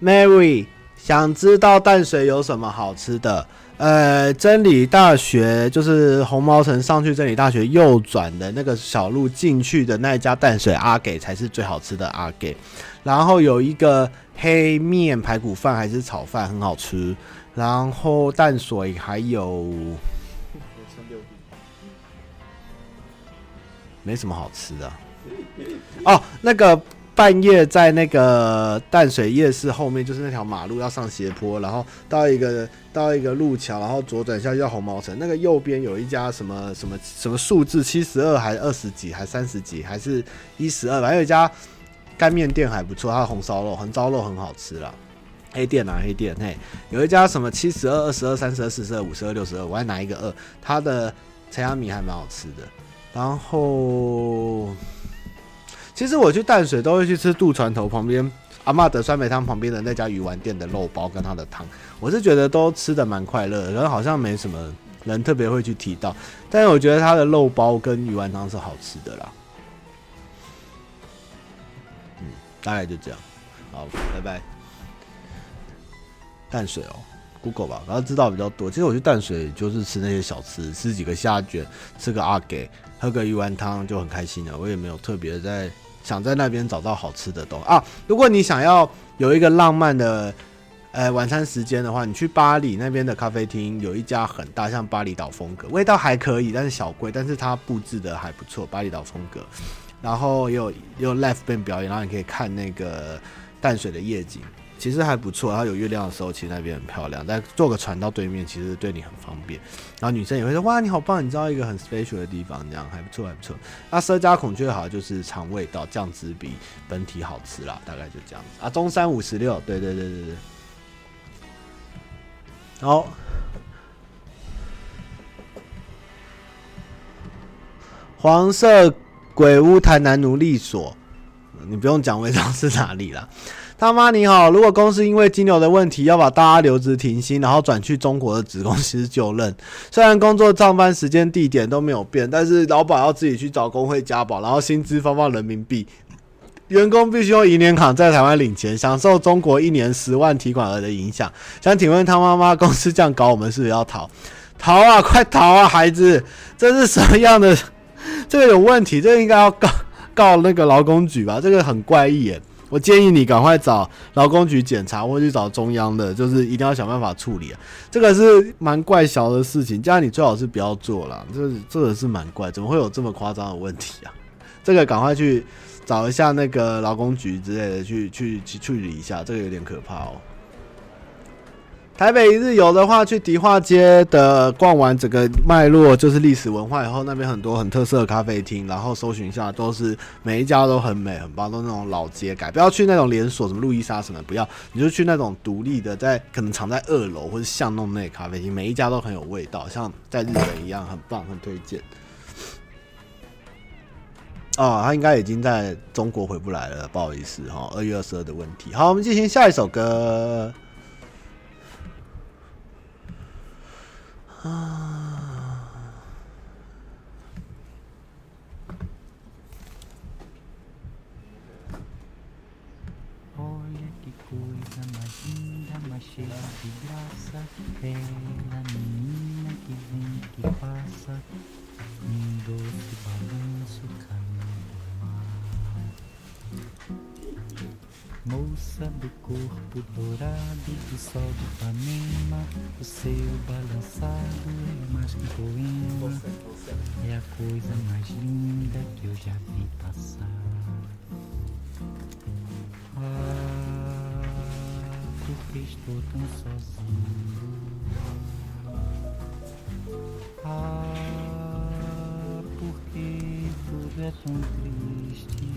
Mary。想知道淡水有什么好吃的？呃，真理大学就是红毛城上去真理大学右转的那个小路进去的那一家淡水阿给才是最好吃的阿给。然后有一个黑面排骨饭还是炒饭很好吃。然后淡水还有没什么好吃的哦，那个。半夜在那个淡水夜市后面，就是那条马路要上斜坡，然后到一个到一个路桥，然后左转下去叫红毛城。那个右边有一家什么什么什么数字七十二，还是二十几，还三十几，还是一十二？反正有一家干面店还不错，它的红烧肉、红烧肉很好吃啦。黑店啊，黑店嘿，有一家什么七十二、二十二、三十二、四十二、五十二、六十二，我还拿一个二。它的陈虾米还蛮好吃的，然后。其实我去淡水都会去吃渡船头旁边阿嬷的酸梅汤旁边的那家鱼丸店的肉包跟他的汤，我是觉得都吃的蛮快乐的，然后好像没什么人特别会去提到，但是我觉得它的肉包跟鱼丸汤是好吃的啦。大概就这样，好，拜拜。淡水哦，Google 吧，然后知道比较多。其实我去淡水就是吃那些小吃，吃几个虾卷，吃个阿给，喝个鱼丸汤就很开心了。我也没有特别在。想在那边找到好吃的东西啊！如果你想要有一个浪漫的呃晚餐时间的话，你去巴黎那边的咖啡厅，有一家很大，像巴厘岛风格，味道还可以，但是小贵，但是它布置的还不错，巴厘岛风格。然后也有也有 live band 表演，然后你可以看那个淡水的夜景。其实还不错，然后有月亮的时候，其实那边很漂亮。但坐个船到对面，其实对你很方便。然后女生也会说：“哇，你好棒，你知道一个很 special 的地方，这样还不错，还不错。”那畲家孔雀好像就是尝味道，酱汁比本体好吃啦，大概就这样子啊。中山五十六，对对对对对。好，黄色鬼屋台南奴隶所，你不用讲，我知道是哪里啦。他妈你好，如果公司因为金流的问题要把大家留职停薪，然后转去中国的子公司就任，虽然工作上班时间地点都没有变，但是老板要自己去找工会加保，然后薪资发放人民币，员工必须用银联卡在台湾领钱，享受中国一年十万提款额的影响。想请问他妈妈，公司这样搞，我们是不是要逃？逃啊，快逃啊，孩子，这是什么样的？[laughs] 这个有问题，这个应该要告告那个劳工局吧？这个很怪异耶。我建议你赶快找劳工局检查，或去找中央的，就是一定要想办法处理啊。这个是蛮怪小的事情，这样你最好是不要做了。这这个是蛮怪，怎么会有这么夸张的问题啊？这个赶快去找一下那个劳工局之类的，去去去处理一下，这个有点可怕哦。台北一日游的话，去迪化街的逛完整个脉络，就是历史文化以后，那边很多很特色的咖啡厅，然后搜寻一下，都是每一家都很美很棒，都那种老街改，不要去那种连锁什么路易莎什么，不要，你就去那种独立的，在可能藏在二楼或者巷弄内咖啡厅，每一家都很有味道，像在日本一样，很棒，很推荐。哦，他应该已经在中国回不来了，不好意思哈，二月二十二的问题。好，我们进行下一首歌。あ
do corpo dourado do sol de Panema, O seu balançado é mais que poema. É a coisa mais linda que eu já vi passar. Ah, por que estou tão sozinho? Ah, porque tudo é tão triste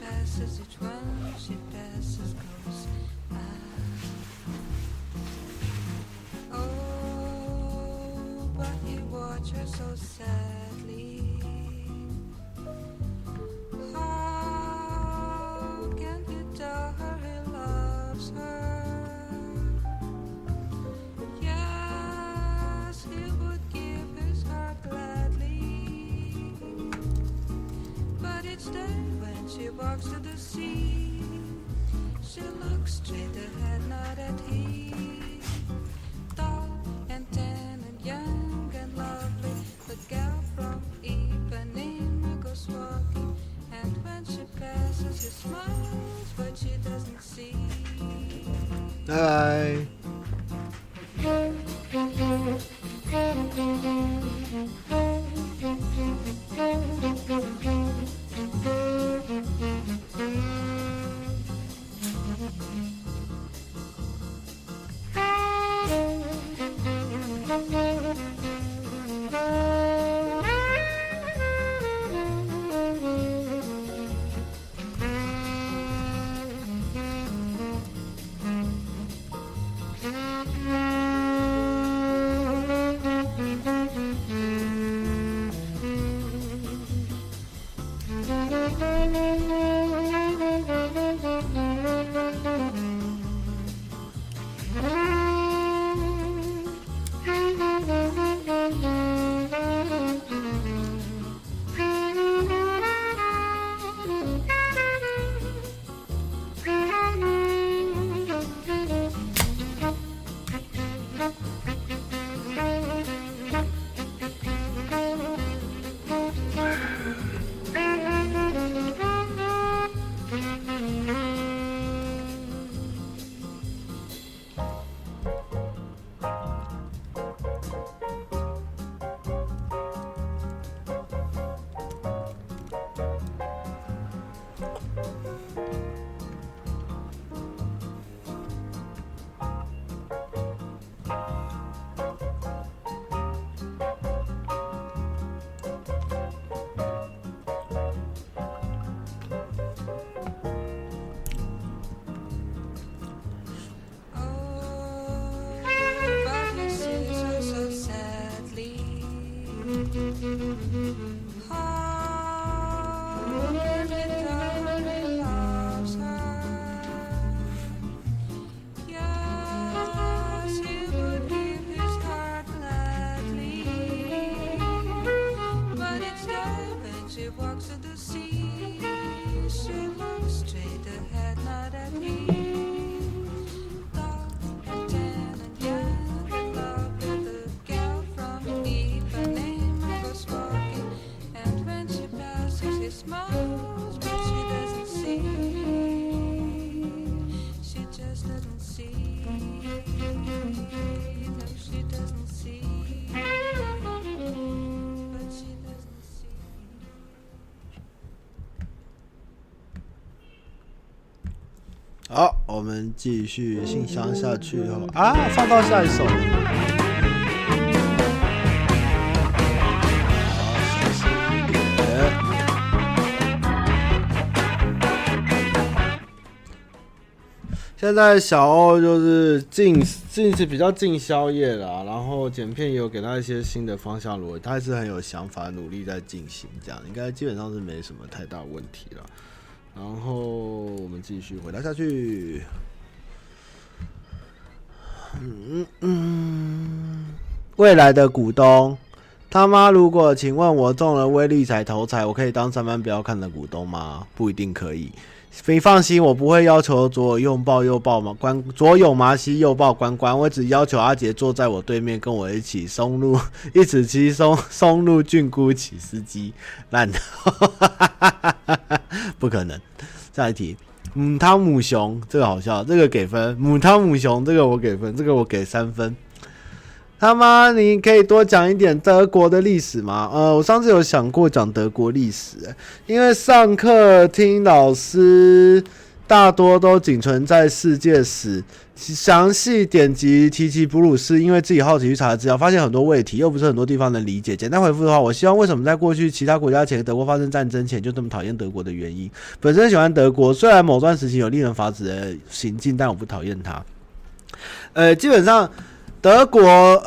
Passes, each one she passes goes. Walks to the sea, she looks straight ahead, not at him. Tall and tan and young and lovely, the gal from Ipanema goes walking. And when she passes, she smiles, but she doesn't see.
拜 Mm-hmm. 我们继续信箱下去后啊，放到下一首。现在小欧就是进进是比较进宵夜啦，然后剪片也有给他一些新的方向逻辑，他还是很有想法，努力在进行，这样应该基本上是没什么太大问题了。然后我们继续回答下去。嗯嗯，未来的股东他妈，如果请问我中了威力彩头彩，我可以当上班不要看的股东吗？不一定可以。你放心，我不会要求左拥抱右抱嘛，关左拥麻西右抱关关，我只要求阿杰坐在我对面，跟我一起松露 [laughs] 一起骑松松露菌菇起司机，烂的，[laughs] 不可能。下一题，母汤母熊，这个好笑，这个给分。母汤母熊，这个我给分，这个我给三分。他妈，你可以多讲一点德国的历史吗？呃，我上次有想过讲德国历史，因为上课听老师大多都仅存在世界史，详细点击提及布鲁斯，因为自己好奇去查资料，发现很多问题，又不是很多地方能理解。简单回复的话，我希望为什么在过去其他国家前，德国发生战争前就这么讨厌德国的原因。本身喜欢德国，虽然某段时期有令人发指的行径，但我不讨厌他。呃，基本上。德国，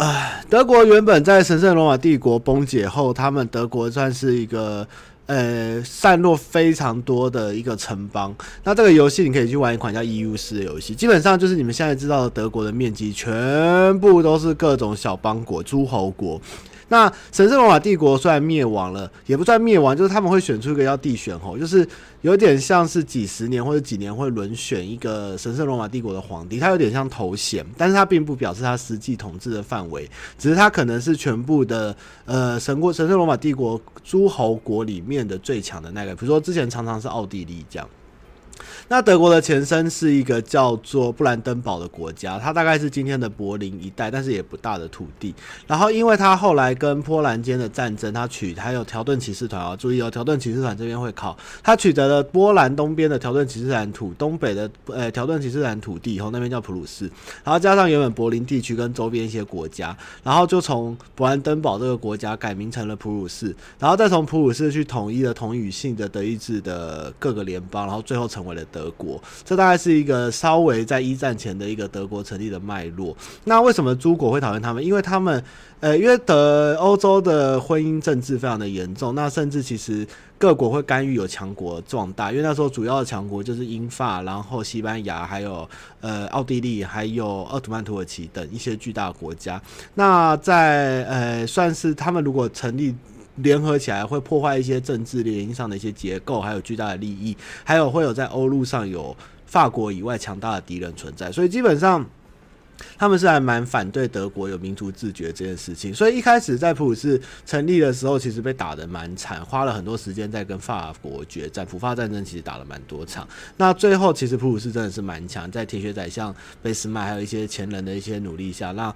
德国原本在神圣罗马帝国崩解后，他们德国算是一个，呃，散落非常多的一个城邦。那这个游戏你可以去玩一款叫 EU 四的游戏，基本上就是你们现在知道的德国的面积，全部都是各种小邦国、诸侯国。那神圣罗马帝国虽然灭亡了，也不算灭亡，就是他们会选出一个叫帝选侯，就是有点像是几十年或者几年会轮选一个神圣罗马帝国的皇帝，他有点像头衔，但是他并不表示他实际统治的范围，只是他可能是全部的呃神国神圣罗马帝国诸侯国里面的最强的那个，比如说之前常常是奥地利这样。那德国的前身是一个叫做布兰登堡的国家，它大概是今天的柏林一带，但是也不大的土地。然后，因为它后来跟波兰间的战争，它取还有条顿骑士团啊，注意哦，条顿骑士团这边会考，它取得了波兰东边的条顿骑士团土，东北的呃条顿骑士团土地以后，那边叫普鲁士，然后加上原本柏林地区跟周边一些国家，然后就从布兰登堡这个国家改名成了普鲁士，然后再从普鲁士去统一了同语性的德意志的各个联邦，然后最后成为了。德国，这大概是一个稍微在一战前的一个德国成立的脉络。那为什么诸国会讨厌他们？因为他们，呃，因为德欧洲的婚姻政治非常的严重。那甚至其实各国会干预有强国壮大，因为那时候主要的强国就是英法，然后西班牙，还有呃奥地利，还有奥图曼土耳其等一些巨大的国家。那在呃算是他们如果成立。联合起来会破坏一些政治联姻上的一些结构，还有巨大的利益，还有会有在欧陆上有法国以外强大的敌人存在，所以基本上他们是还蛮反对德国有民族自觉这件事情。所以一开始在普鲁士成立的时候，其实被打得蛮惨，花了很多时间在跟法国决战，普法战争其实打了蛮多场。那最后其实普鲁士真的是蛮强，在铁血宰相俾斯麦还有一些前人的一些努力下，让。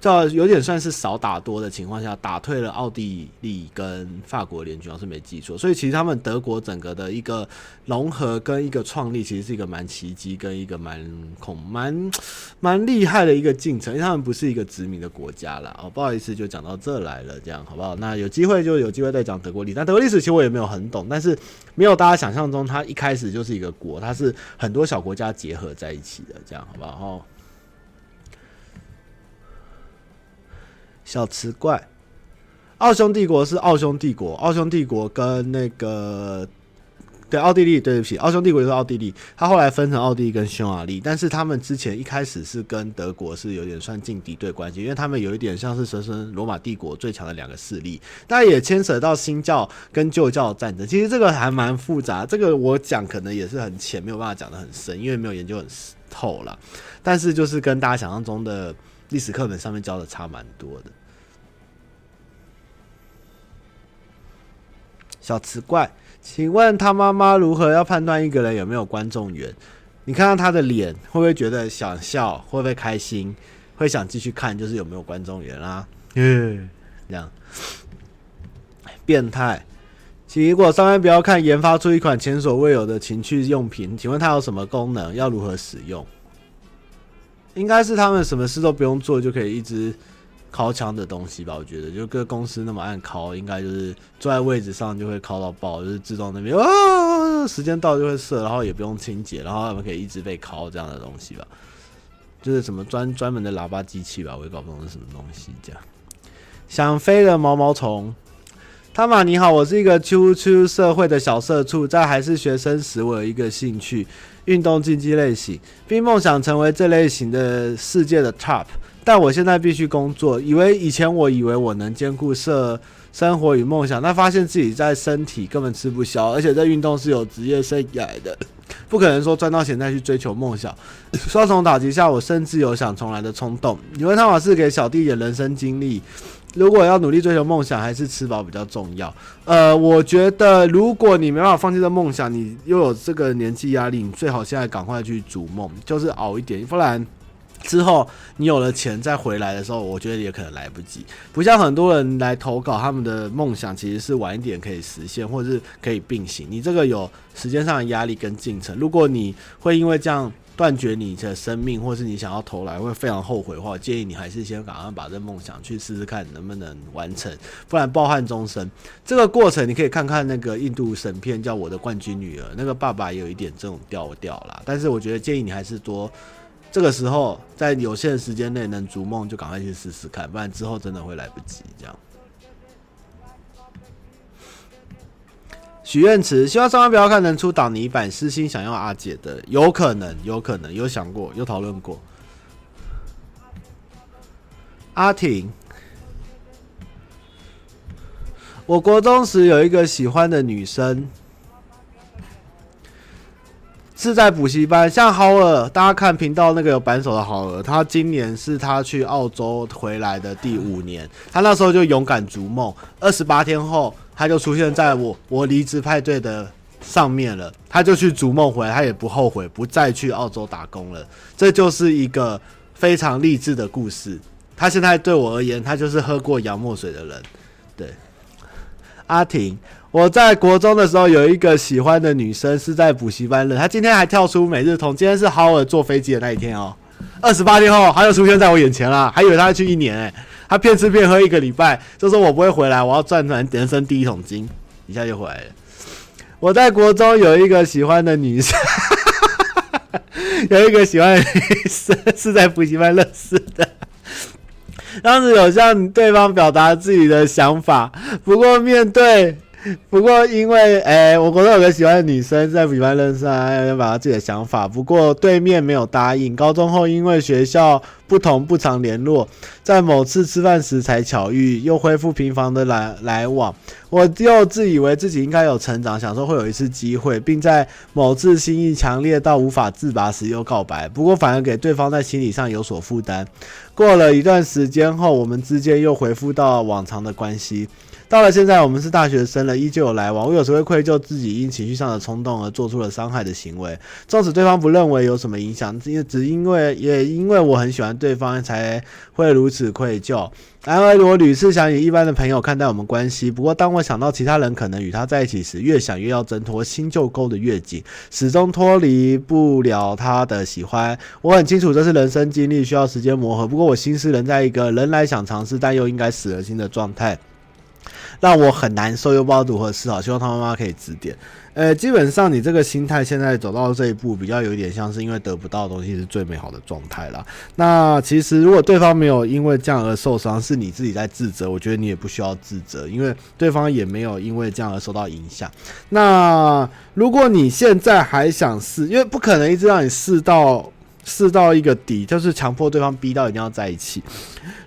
叫有点算是少打多的情况下，打退了奥地利跟法国联军，要是没记错。所以其实他们德国整个的一个融合跟一个创立，其实是一个蛮奇迹跟一个蛮恐蛮蛮厉害的一个进程。因为他们不是一个殖民的国家啦。哦，不好意思，就讲到这来了，这样好不好？那有机会就有机会再讲德国历史。但德国历史其实我也没有很懂，但是没有大家想象中，它一开始就是一个国，它是很多小国家结合在一起的，这样好不好？哦。小池怪，奥匈帝国是奥匈帝国，奥匈帝国跟那个对奥地利，对不起，奥匈帝国就是奥地利，它后来分成奥地利跟匈牙利，但是他们之前一开始是跟德国是有点算近敌对关系，因为他们有一点像是神圣罗马帝国最强的两个势力，但也牵扯到新教跟旧教的战争，其实这个还蛮复杂，这个我讲可能也是很浅，没有办法讲得很深，因为没有研究很透了，但是就是跟大家想象中的。历史课本上面教的差蛮多的。小池怪，请问他妈妈如何要判断一个人有没有观众缘？你看到他的脸，会不会觉得想笑？会不会开心？会想继续看？就是有没有观众缘啊？嗯，这样。变态。请如果上面不要看研发出一款前所未有的情趣用品，请问它有什么功能？要如何使用？应该是他们什么事都不用做就可以一直敲枪的东西吧？我觉得，就各公司那么按敲，应该就是坐在位置上就会敲到爆，就是自动那边啊，时间到就会射，然后也不用清洁，然后他们可以一直被敲这样的东西吧？就是什么专专门的喇叭机器吧？我也搞不懂是什么东西。这样想飞的毛毛虫。汤玛你好，我是一个初出社会的小社畜，在还是学生时，我有一个兴趣，运动竞技类型，并梦想成为这类型的世界的 top。但我现在必须工作，以为以前我以为我能兼顾社生活与梦想，但发现自己在身体根本吃不消，而且在运动是有职业生涯的，[laughs] 不可能说赚到钱再去追求梦想。[laughs] 双重打击下，我甚至有想重来的冲动。你问汤玛士给小弟一点人生经历。如果要努力追求梦想，还是吃饱比较重要。呃，我觉得如果你没办法放弃这梦想，你又有这个年纪压力，你最好现在赶快去逐梦，就是熬一点，不然之后你有了钱再回来的时候，我觉得也可能来不及。不像很多人来投稿，他们的梦想其实是晚一点可以实现，或者是可以并行。你这个有时间上的压力跟进程，如果你会因为这样。断绝你的生命，或是你想要投来会非常后悔的话，建议你还是先赶快把这梦想去试试看能不能完成，不然抱憾终生。这个过程你可以看看那个印度神片叫《我的冠军女儿》，那个爸爸也有一点这种调调啦。但是我觉得建议你还是多，这个时候在有限时间内能逐梦就赶快去试试看，不然之后真的会来不及这样。许愿池，希望上方不要看能出挡泥板，私心想要阿姐的，有可能，有可能，有想过，有讨论过。阿婷，我国中时有一个喜欢的女生，是在补习班，像豪尔，大家看频道那个有扳手的豪尔，他今年是他去澳洲回来的第五年，他那时候就勇敢逐梦，二十八天后。他就出现在我我离职派对的上面了，他就去逐梦回来，他也不后悔，不再去澳洲打工了。这就是一个非常励志的故事。他现在对我而言，他就是喝过洋墨水的人。对，阿婷，我在国中的时候有一个喜欢的女生是在补习班的，她今天还跳出每日通，今天是豪尔坐飞机的那一天哦。二十八天后，他就出现在我眼前了，还以为他要去一年哎、他骗吃骗喝一个礼拜，就说我不会回来，我要赚赚人生第一桶金，一下就回来了。我在国中有一个喜欢的女生，[laughs] 有一个喜欢的女生是在补习班认识的，当时有向对方表达自己的想法，不过面对。[laughs] 不过，因为诶、我国中有个喜欢的女生在补习班认识，还要表达自己的想法。不过对面没有答应。高中后因为学校不同，不常联络，在某次吃饭时才巧遇，又恢复频繁的来来往。我又自以为自己应该有成长，想说会有一次机会，并在某次心意强烈到无法自拔时又告白。不过反而给对方在心理上有所负担。过了一段时间后，我们之间又恢复到往常的关系。到了现在，我们是大学生了，依旧有来往。我有时会愧疚自己因情绪上的冲动而做出了伤害的行为，纵使对方不认为有什么影响，因只因为也因为我很喜欢对方，才会如此愧疚。然而，我屡次想以一般的朋友看待我们关系。不过，当我想到其他人可能与他在一起时，越想越要挣脱，心就勾得越紧，始终脱离不了他的喜欢。我很清楚这是人生经历，需要时间磨合。不过，我心思仍在一个仍来想尝试，但又应该死了心的状态。让我很难受，又不知道如何是好。希望他妈妈可以指点。呃，基本上你这个心态现在走到这一步，比较有一点像是因为得不到的东西是最美好的状态啦。那其实如果对方没有因为这样而受伤，是你自己在自责，我觉得你也不需要自责，因为对方也没有因为这样而受到影响。那如果你现在还想试，因为不可能一直让你试到。试到一个底，就是强迫对方逼到一定要在一起。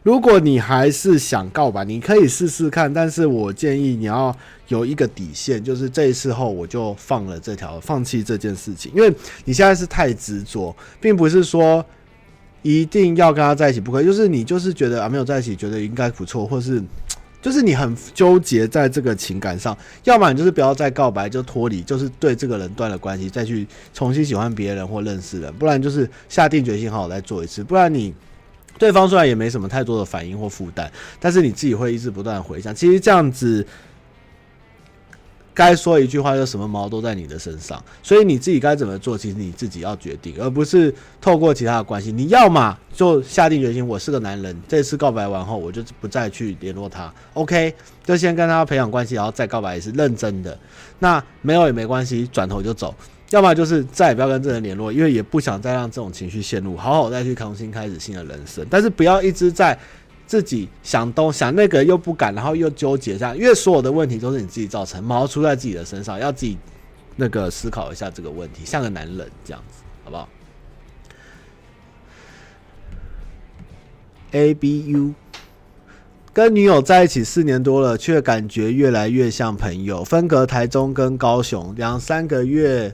如果你还是想告白，你可以试试看，但是我建议你要有一个底线，就是这一次后我就放了这条，放弃这件事情，因为你现在是太执着，并不是说一定要跟他在一起不可以，就是你就是觉得啊没有在一起，觉得应该不错，或是。就是你很纠结在这个情感上，要么你就是不要再告白，就脱离，就是对这个人断了关系，再去重新喜欢别人或认识人，不然就是下定决心好好再做一次，不然你对方虽然也没什么太多的反应或负担，但是你自己会一直不断回想，其实这样子该说一句话，就什么毛都在你的身上，所以你自己该怎么做，其实你自己要决定，而不是透过其他的关系。你要嘛就下定决心，我是个男人，这次告白完后，我就不再去联络他。OK，就先跟他培养关系，然后再告白也是认真的。那没有也没关系，转头就走。要么就是再也不要跟这人联络，因为也不想再让这种情绪陷入，好好再去重新开始新的人生。但是不要一直在。自己想东想那个又不敢，然后又纠结这样，因为所有的问题都是你自己造成，毛出在自己的身上，要自己那个思考一下这个问题，像个男人这样子，好不好？A B U 跟女友在一起四年多了，却感觉越来越像朋友，分隔台中跟高雄两三个月。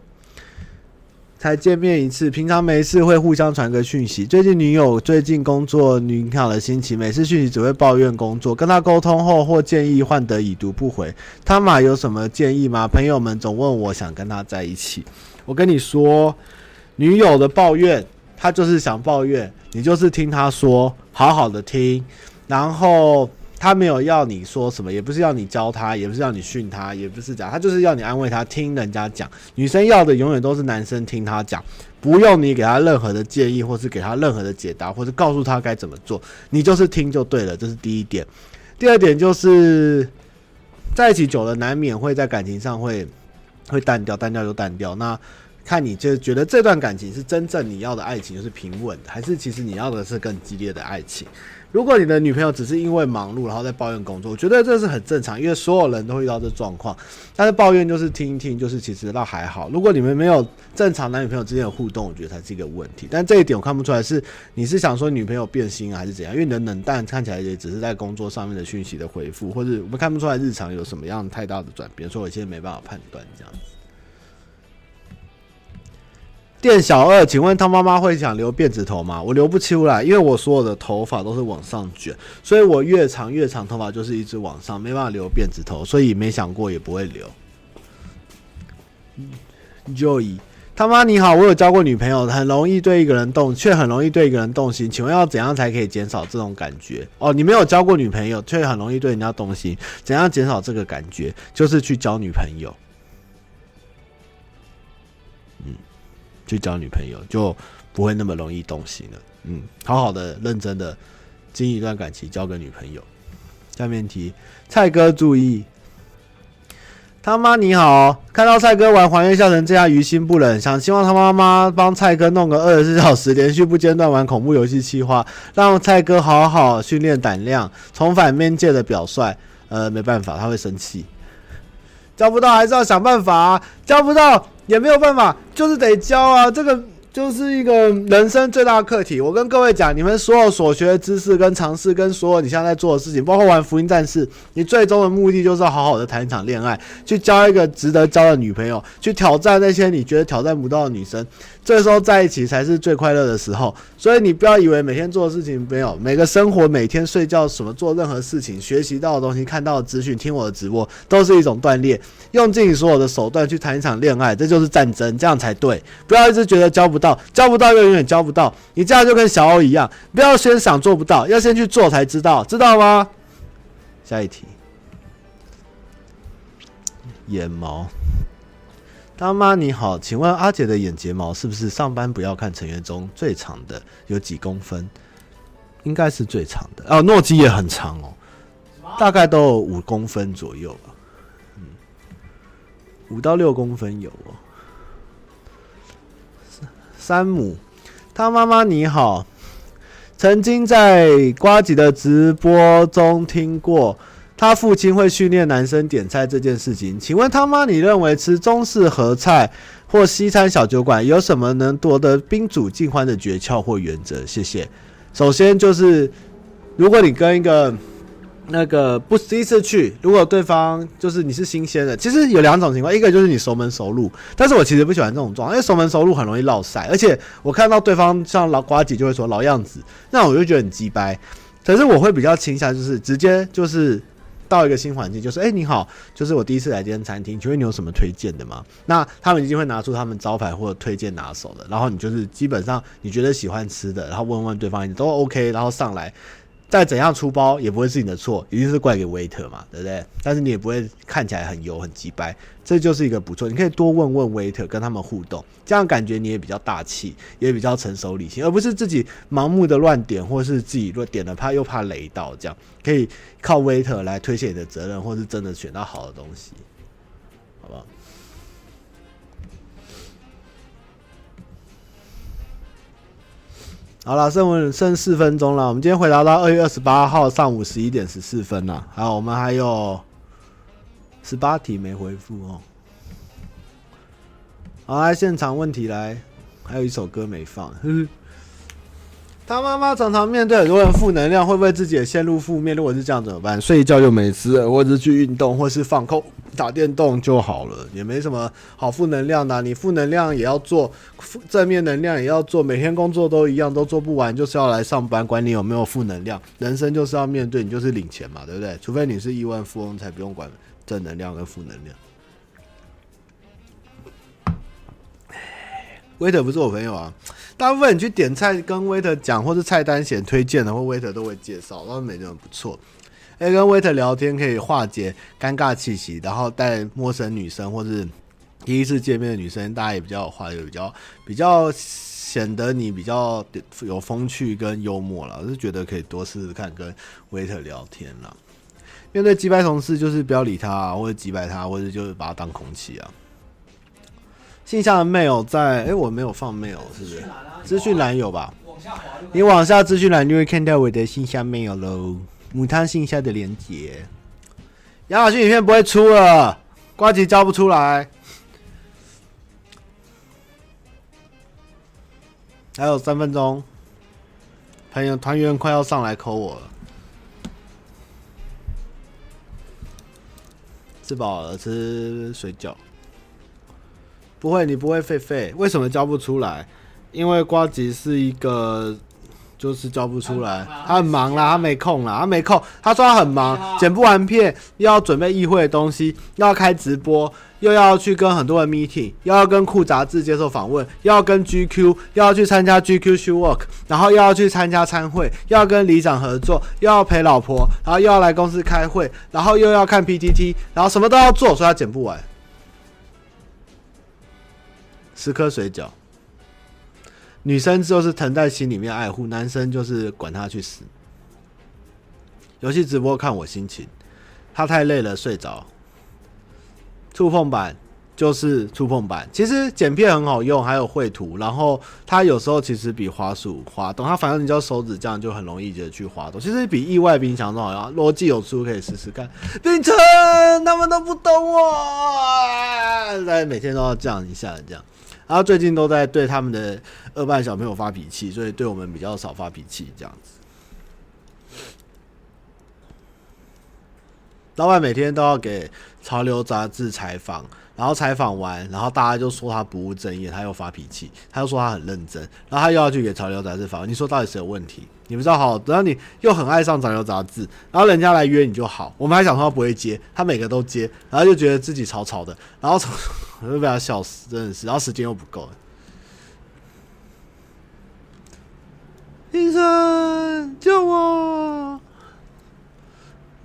才见面一次，平常没事会互相传个讯息。最近女友最近工作女好的心情，每次讯息只会抱怨工作。跟他沟通后或建议换得已读不回。他妈有什么建议吗？朋友们总问我想跟他在一起。我跟你说，女友的抱怨，他就是想抱怨，你就是听他说，好好的听，然后。他没有要你说什么，也不是要你教他，也不是要你训他，也不是这样，他就是要你安慰他，听人家讲。女生要的永远都是男生听他讲，不用你给他任何的建议，或是给他任何的解答，或是告诉他该怎么做，你就是听就对了。这是第一点。第二点就是在一起久了，难免会在感情上会会淡掉，淡掉就淡掉。那看你就觉得这段感情是真正你要的爱情，是平稳的，还是其实你要的是更激烈的爱情？如果你的女朋友只是因为忙碌，然后在抱怨工作，我觉得这是很正常，因为所有人都会遇到这状况。但是抱怨就是听一听，就是其实倒还好。如果你们没有正常男女朋友之间的互动，我觉得才是一个问题。但这一点我看不出来是你是想说女朋友变心还是怎样？因为你的冷淡看起来也只是在工作上面的讯息的回复，或者我们看不出来日常有什么样太大的转变，所以我现在没办法判断这样子。店小二，请问他妈妈会想留辫子头吗？我留不出来，因为我所有的头发都是往上卷，所以我越长越长头发就是一直往上，没办法留辫子头，所以没想过也不会留。Joey，他妈你好，我有交过女朋友，很容易对一个人动，却很容易对一个人动心，请问要怎样才可以减少这种感觉？哦，你没有交过女朋友，却很容易对人家动心，怎样减少这个感觉？就是去交女朋友。去交女朋友就不会那么容易动心了。嗯，好好的、认真的经营一段感情，交个女朋友。下面题，蔡哥注意，他妈你好，看到蔡哥玩还原笑成这样，于心不忍，想希望他妈妈帮蔡哥弄个二十四小时连续不间断玩恐怖游戏企划，让蔡哥好好训练胆量，重返面界的表率。呃，没办法，他会生气。[laughs] 交不到还是要想办法啊，交不到。也没有办法，就是得教啊！这个就是一个人生最大的课题。我跟各位讲，你们所有所学的知识跟尝试，跟所有你现在在做的事情，包括玩福音战士，你最终的目的就是要好好的谈一场恋爱，去交一个值得交的女朋友，去挑战那些你觉得挑战不到的女生。这时候在一起才是最快乐的时候，所以你不要以为每天做的事情没有，每个生活、每天睡觉什么做任何事情、学习到的东西、看到的资讯、听我的直播，都是一种锻炼。用尽你所有的手段去谈一场恋爱，这就是战争，这样才对。不要一直觉得交不到，交不到又永远交不到。你这样就跟小欧一样，不要先想做不到，要先去做才知道，知道吗？下一题，眼毛。大妈你好，请问阿姐的眼睫毛是不是上班不要看成员中最长的？有几公分？应该是最长的哦。诺基也很长哦，大概都有五公分左右吧。嗯，五到六公分有哦。山姆，他妈妈你好，曾经在瓜吉的直播中听过。他父亲会训练男生点菜这件事情，请问他妈，你认为吃中式合菜或西餐小酒馆有什么能夺得宾主尽欢的诀窍或原则？谢谢。首先就是，如果你跟一个那个不第一次去，如果对方就是你是新鲜的，其实有两种情况，一个就是你熟门熟路，但是我其实不喜欢这种状，因为熟门熟路很容易落赛，而且我看到对方像老瓜姐就会说老样子，那我就觉得很鸡掰。可是我会比较倾向就是直接就是。到一个新环境，就是哎、你好，就是我第一次来这间餐厅，请问你有什么推荐的吗？那他们一定会拿出他们招牌或者推荐拿手的，然后你就是基本上你觉得喜欢吃的，然后问问对方，你都 OK，然后上来再怎样出包也不会是你的错，一定是怪给 waiter 嘛，对不对？但是你也不会看起来很油很鸡掰，这就是一个不错。你可以多问问 waiter，跟他们互动，这样感觉你也比较大气，也比较成熟理性，而不是自己盲目的乱点，或是自己乱点了怕又怕雷到，这样可以靠 waiter 来推卸你的责任，或是真的选到好的东西，好不好？好了，剩剩四分钟了。我们今天回答到二月二十八号上午十一点十四分了。好，我们还有十八题没回复哦。好，来现场问题来，还有一首歌没放。呵 [laughs] 呵他妈妈常常面对很多人负能量，会不会自己也陷入负面？如果是这样怎么办？睡一觉就没事，或者是去运动，或是放空打电动就好了，也没什么好负能量的。你负能量也要做，正面能量也要做，每天工作都一样，都做不完，就是要来上班。管你有没有负能量，人生就是要面对，你就是领钱嘛，对不对？除非你是亿万富翁，才不用管正能量跟负能量。威特不是我朋友啊。大部分你去点菜跟 waiter 讲，或是菜单写推荐的，或 waiter 都会介绍，然后每个人不错。哎，跟 waiter 聊天可以化解尴尬气息，然后带陌生女生或是第一次见面的女生，大家也比较有话，也比较比较显得你比较有风趣跟幽默了。我是觉得可以多试试看跟 waiter 聊天了。面对击败同事，就是不要理他啊，或者击败他，或者就是把他当空气啊。信箱的 mail 在，哎、欸，我没有放 mail，是不是？资讯栏有吧？你往下资讯栏就会看到我的信箱 mail 喽，母汤信箱的连接。亚马逊影片不会出了，瓜吉交不出来。还有三分钟，朋友团员快要上来扣我了。吃饱了，吃水饺。不会，你不会废废。为什么交不出来？因为瓜吉是一个，就是交不出来。他很忙啦，他没空啦，他没空。他说他很忙，剪不完片，又要准备议会的东西，又要开直播，又要去跟很多人 meeting，又要跟酷杂志接受访问，又要跟 GQ，又要去参加 GQ show work，然后又要去参加参会，又要跟里长合作，又要陪老婆，然后又要来公司开会，然后又要看 PTT，然后什么都要做，所以他剪不完。十颗水饺，女生就是疼在心里面爱护，男生就是管他去死。游戏直播看我心情，他太累了睡着。触碰板就是触碰板，其实剪片很好用，还有绘图。然后它有时候其实比滑鼠滑动，它反正你叫手指这样就很容易的去滑动。其实比意外冰箱都好用，逻辑有出可以试试看。冰城他们都不懂我，来每天都要这样一下这样。他最近都在对他们的二班小朋友发脾气，所以对我们比较少发脾气这样子。老板每天都要给潮流杂志采访，然后采访完，然后大家就说他不务正业，他又发脾气，他又说他很认真，然后他又要去给潮流杂志访问。你说到底谁有问题？你不知道好，等到你又很爱上长流杂志，然后人家来约你就好，我们还想说他不会接，他每个都接，然后就觉得自己吵吵的，然后从。我就被他笑死，真的是，然后时间又不够。医生救我！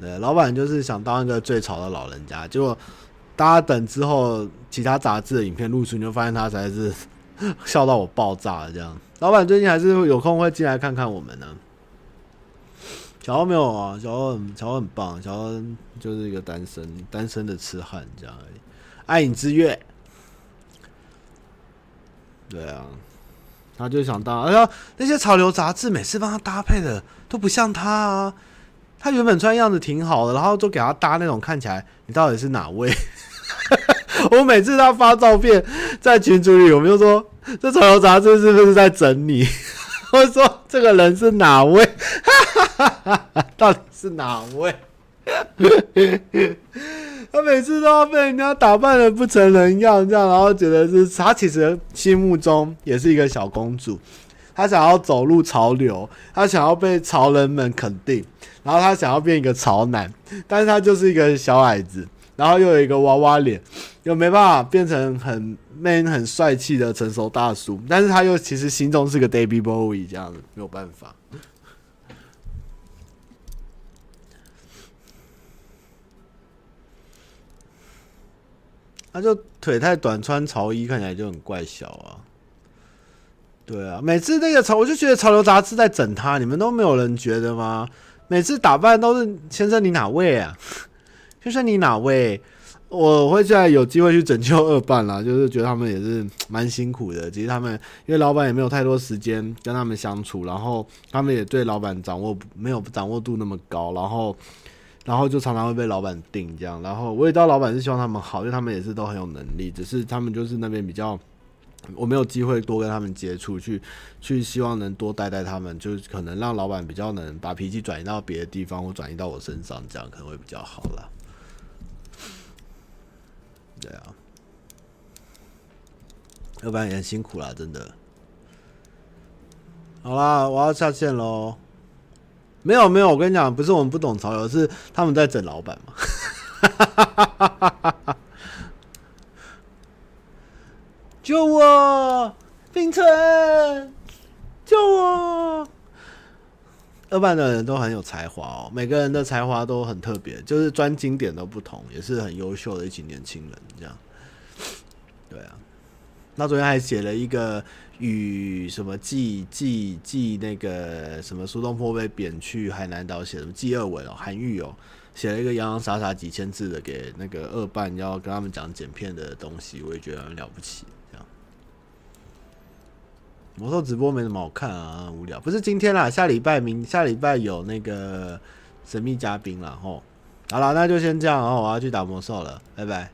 对，老板就是想当一个最吵的老人家，结果大家等之后，其他杂志的影片露出，你就发现他才是笑到我爆炸了。这样，老板最近还是有空会进来看看我们呢。小欧没有啊，小欧小欧很棒，小欧就是一个单身单身的痴汉这样而已。爱影之月，对啊，他就想当，哎呀，那些潮流杂志每次帮他搭配的都不像他啊，他原本穿样子挺好的，然后就给他搭那种看起来，你到底是哪位？[laughs] 我每次他发照片在群组里，我们就说这潮流杂志是不是在整你？[laughs] 我说这个人是哪位？[laughs] 到底是哪位？[laughs] 他每次都要被人家打扮的不成人样，这样，然后觉得是他其实心目中也是一个小公主，他想要走入潮流，他想要被潮人们肯定，然后他想要变一个潮男，但是他就是一个小矮子，然后又有一个娃娃脸又没办法变成很 man 很帅气的成熟大叔但是他又其实心中是个 baby boy 这样子没有办法。他就腿太短穿潮衣看起来就很怪小啊。对啊每次那个潮我就觉得潮流杂志在整他你们都没有人觉得吗？每次打扮都是先生你哪位啊？就是，你哪位？我会在有机会去拯救二办啦，就是觉得他们也是蛮辛苦的。其实他们因为老板也没有太多时间跟他们相处，然后他们也对老板掌握没有掌握度那么高，然后然后就常常会被老板定这样。然后我也知道老板是希望他们好，因为他们也是都很有能力，只是他们就是那边比较。我没有机会多跟他们接触，去去希望能多带带他们，就是可能让老板比较能把脾气转移到别的地方，或转移到我身上，这样可能会比较好啦。对啊，要不然也辛苦啦，真的。好啦，我要下线喽。没有没有，我跟你讲，不是我们不懂潮流，是他们在整老板嘛。[laughs] 救我，冰城！救我！二班的人都很有才华哦，每个人的才华都很特别，就是专精点都不同，也是很优秀的一群年轻人。这样，对啊。那昨天还写了一个与什么记记记那个什么苏东坡被贬去海南岛，写什么记二文哦，韩愈哦，写了一个洋洋洒洒几千字的给那个二班要跟他们讲剪片的东西，我也觉得很了不起。魔兽直播没什么好看啊，无聊。不是今天啦，下礼拜明下礼拜有那个神秘嘉宾啦。吼。好了，那就先这样，哦我要去打魔兽了，拜拜。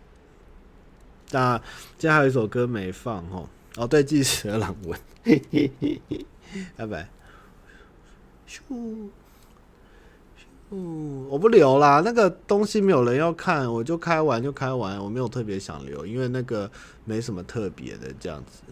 那今天还有一首歌没放吼，哦对，计时的朗文，嘿嘿嘿，[laughs] 拜拜。咻咻，我不留啦，那个东西没有人要看，我就开完就开完，我没有特别想留，因为那个没什么特别的这样子。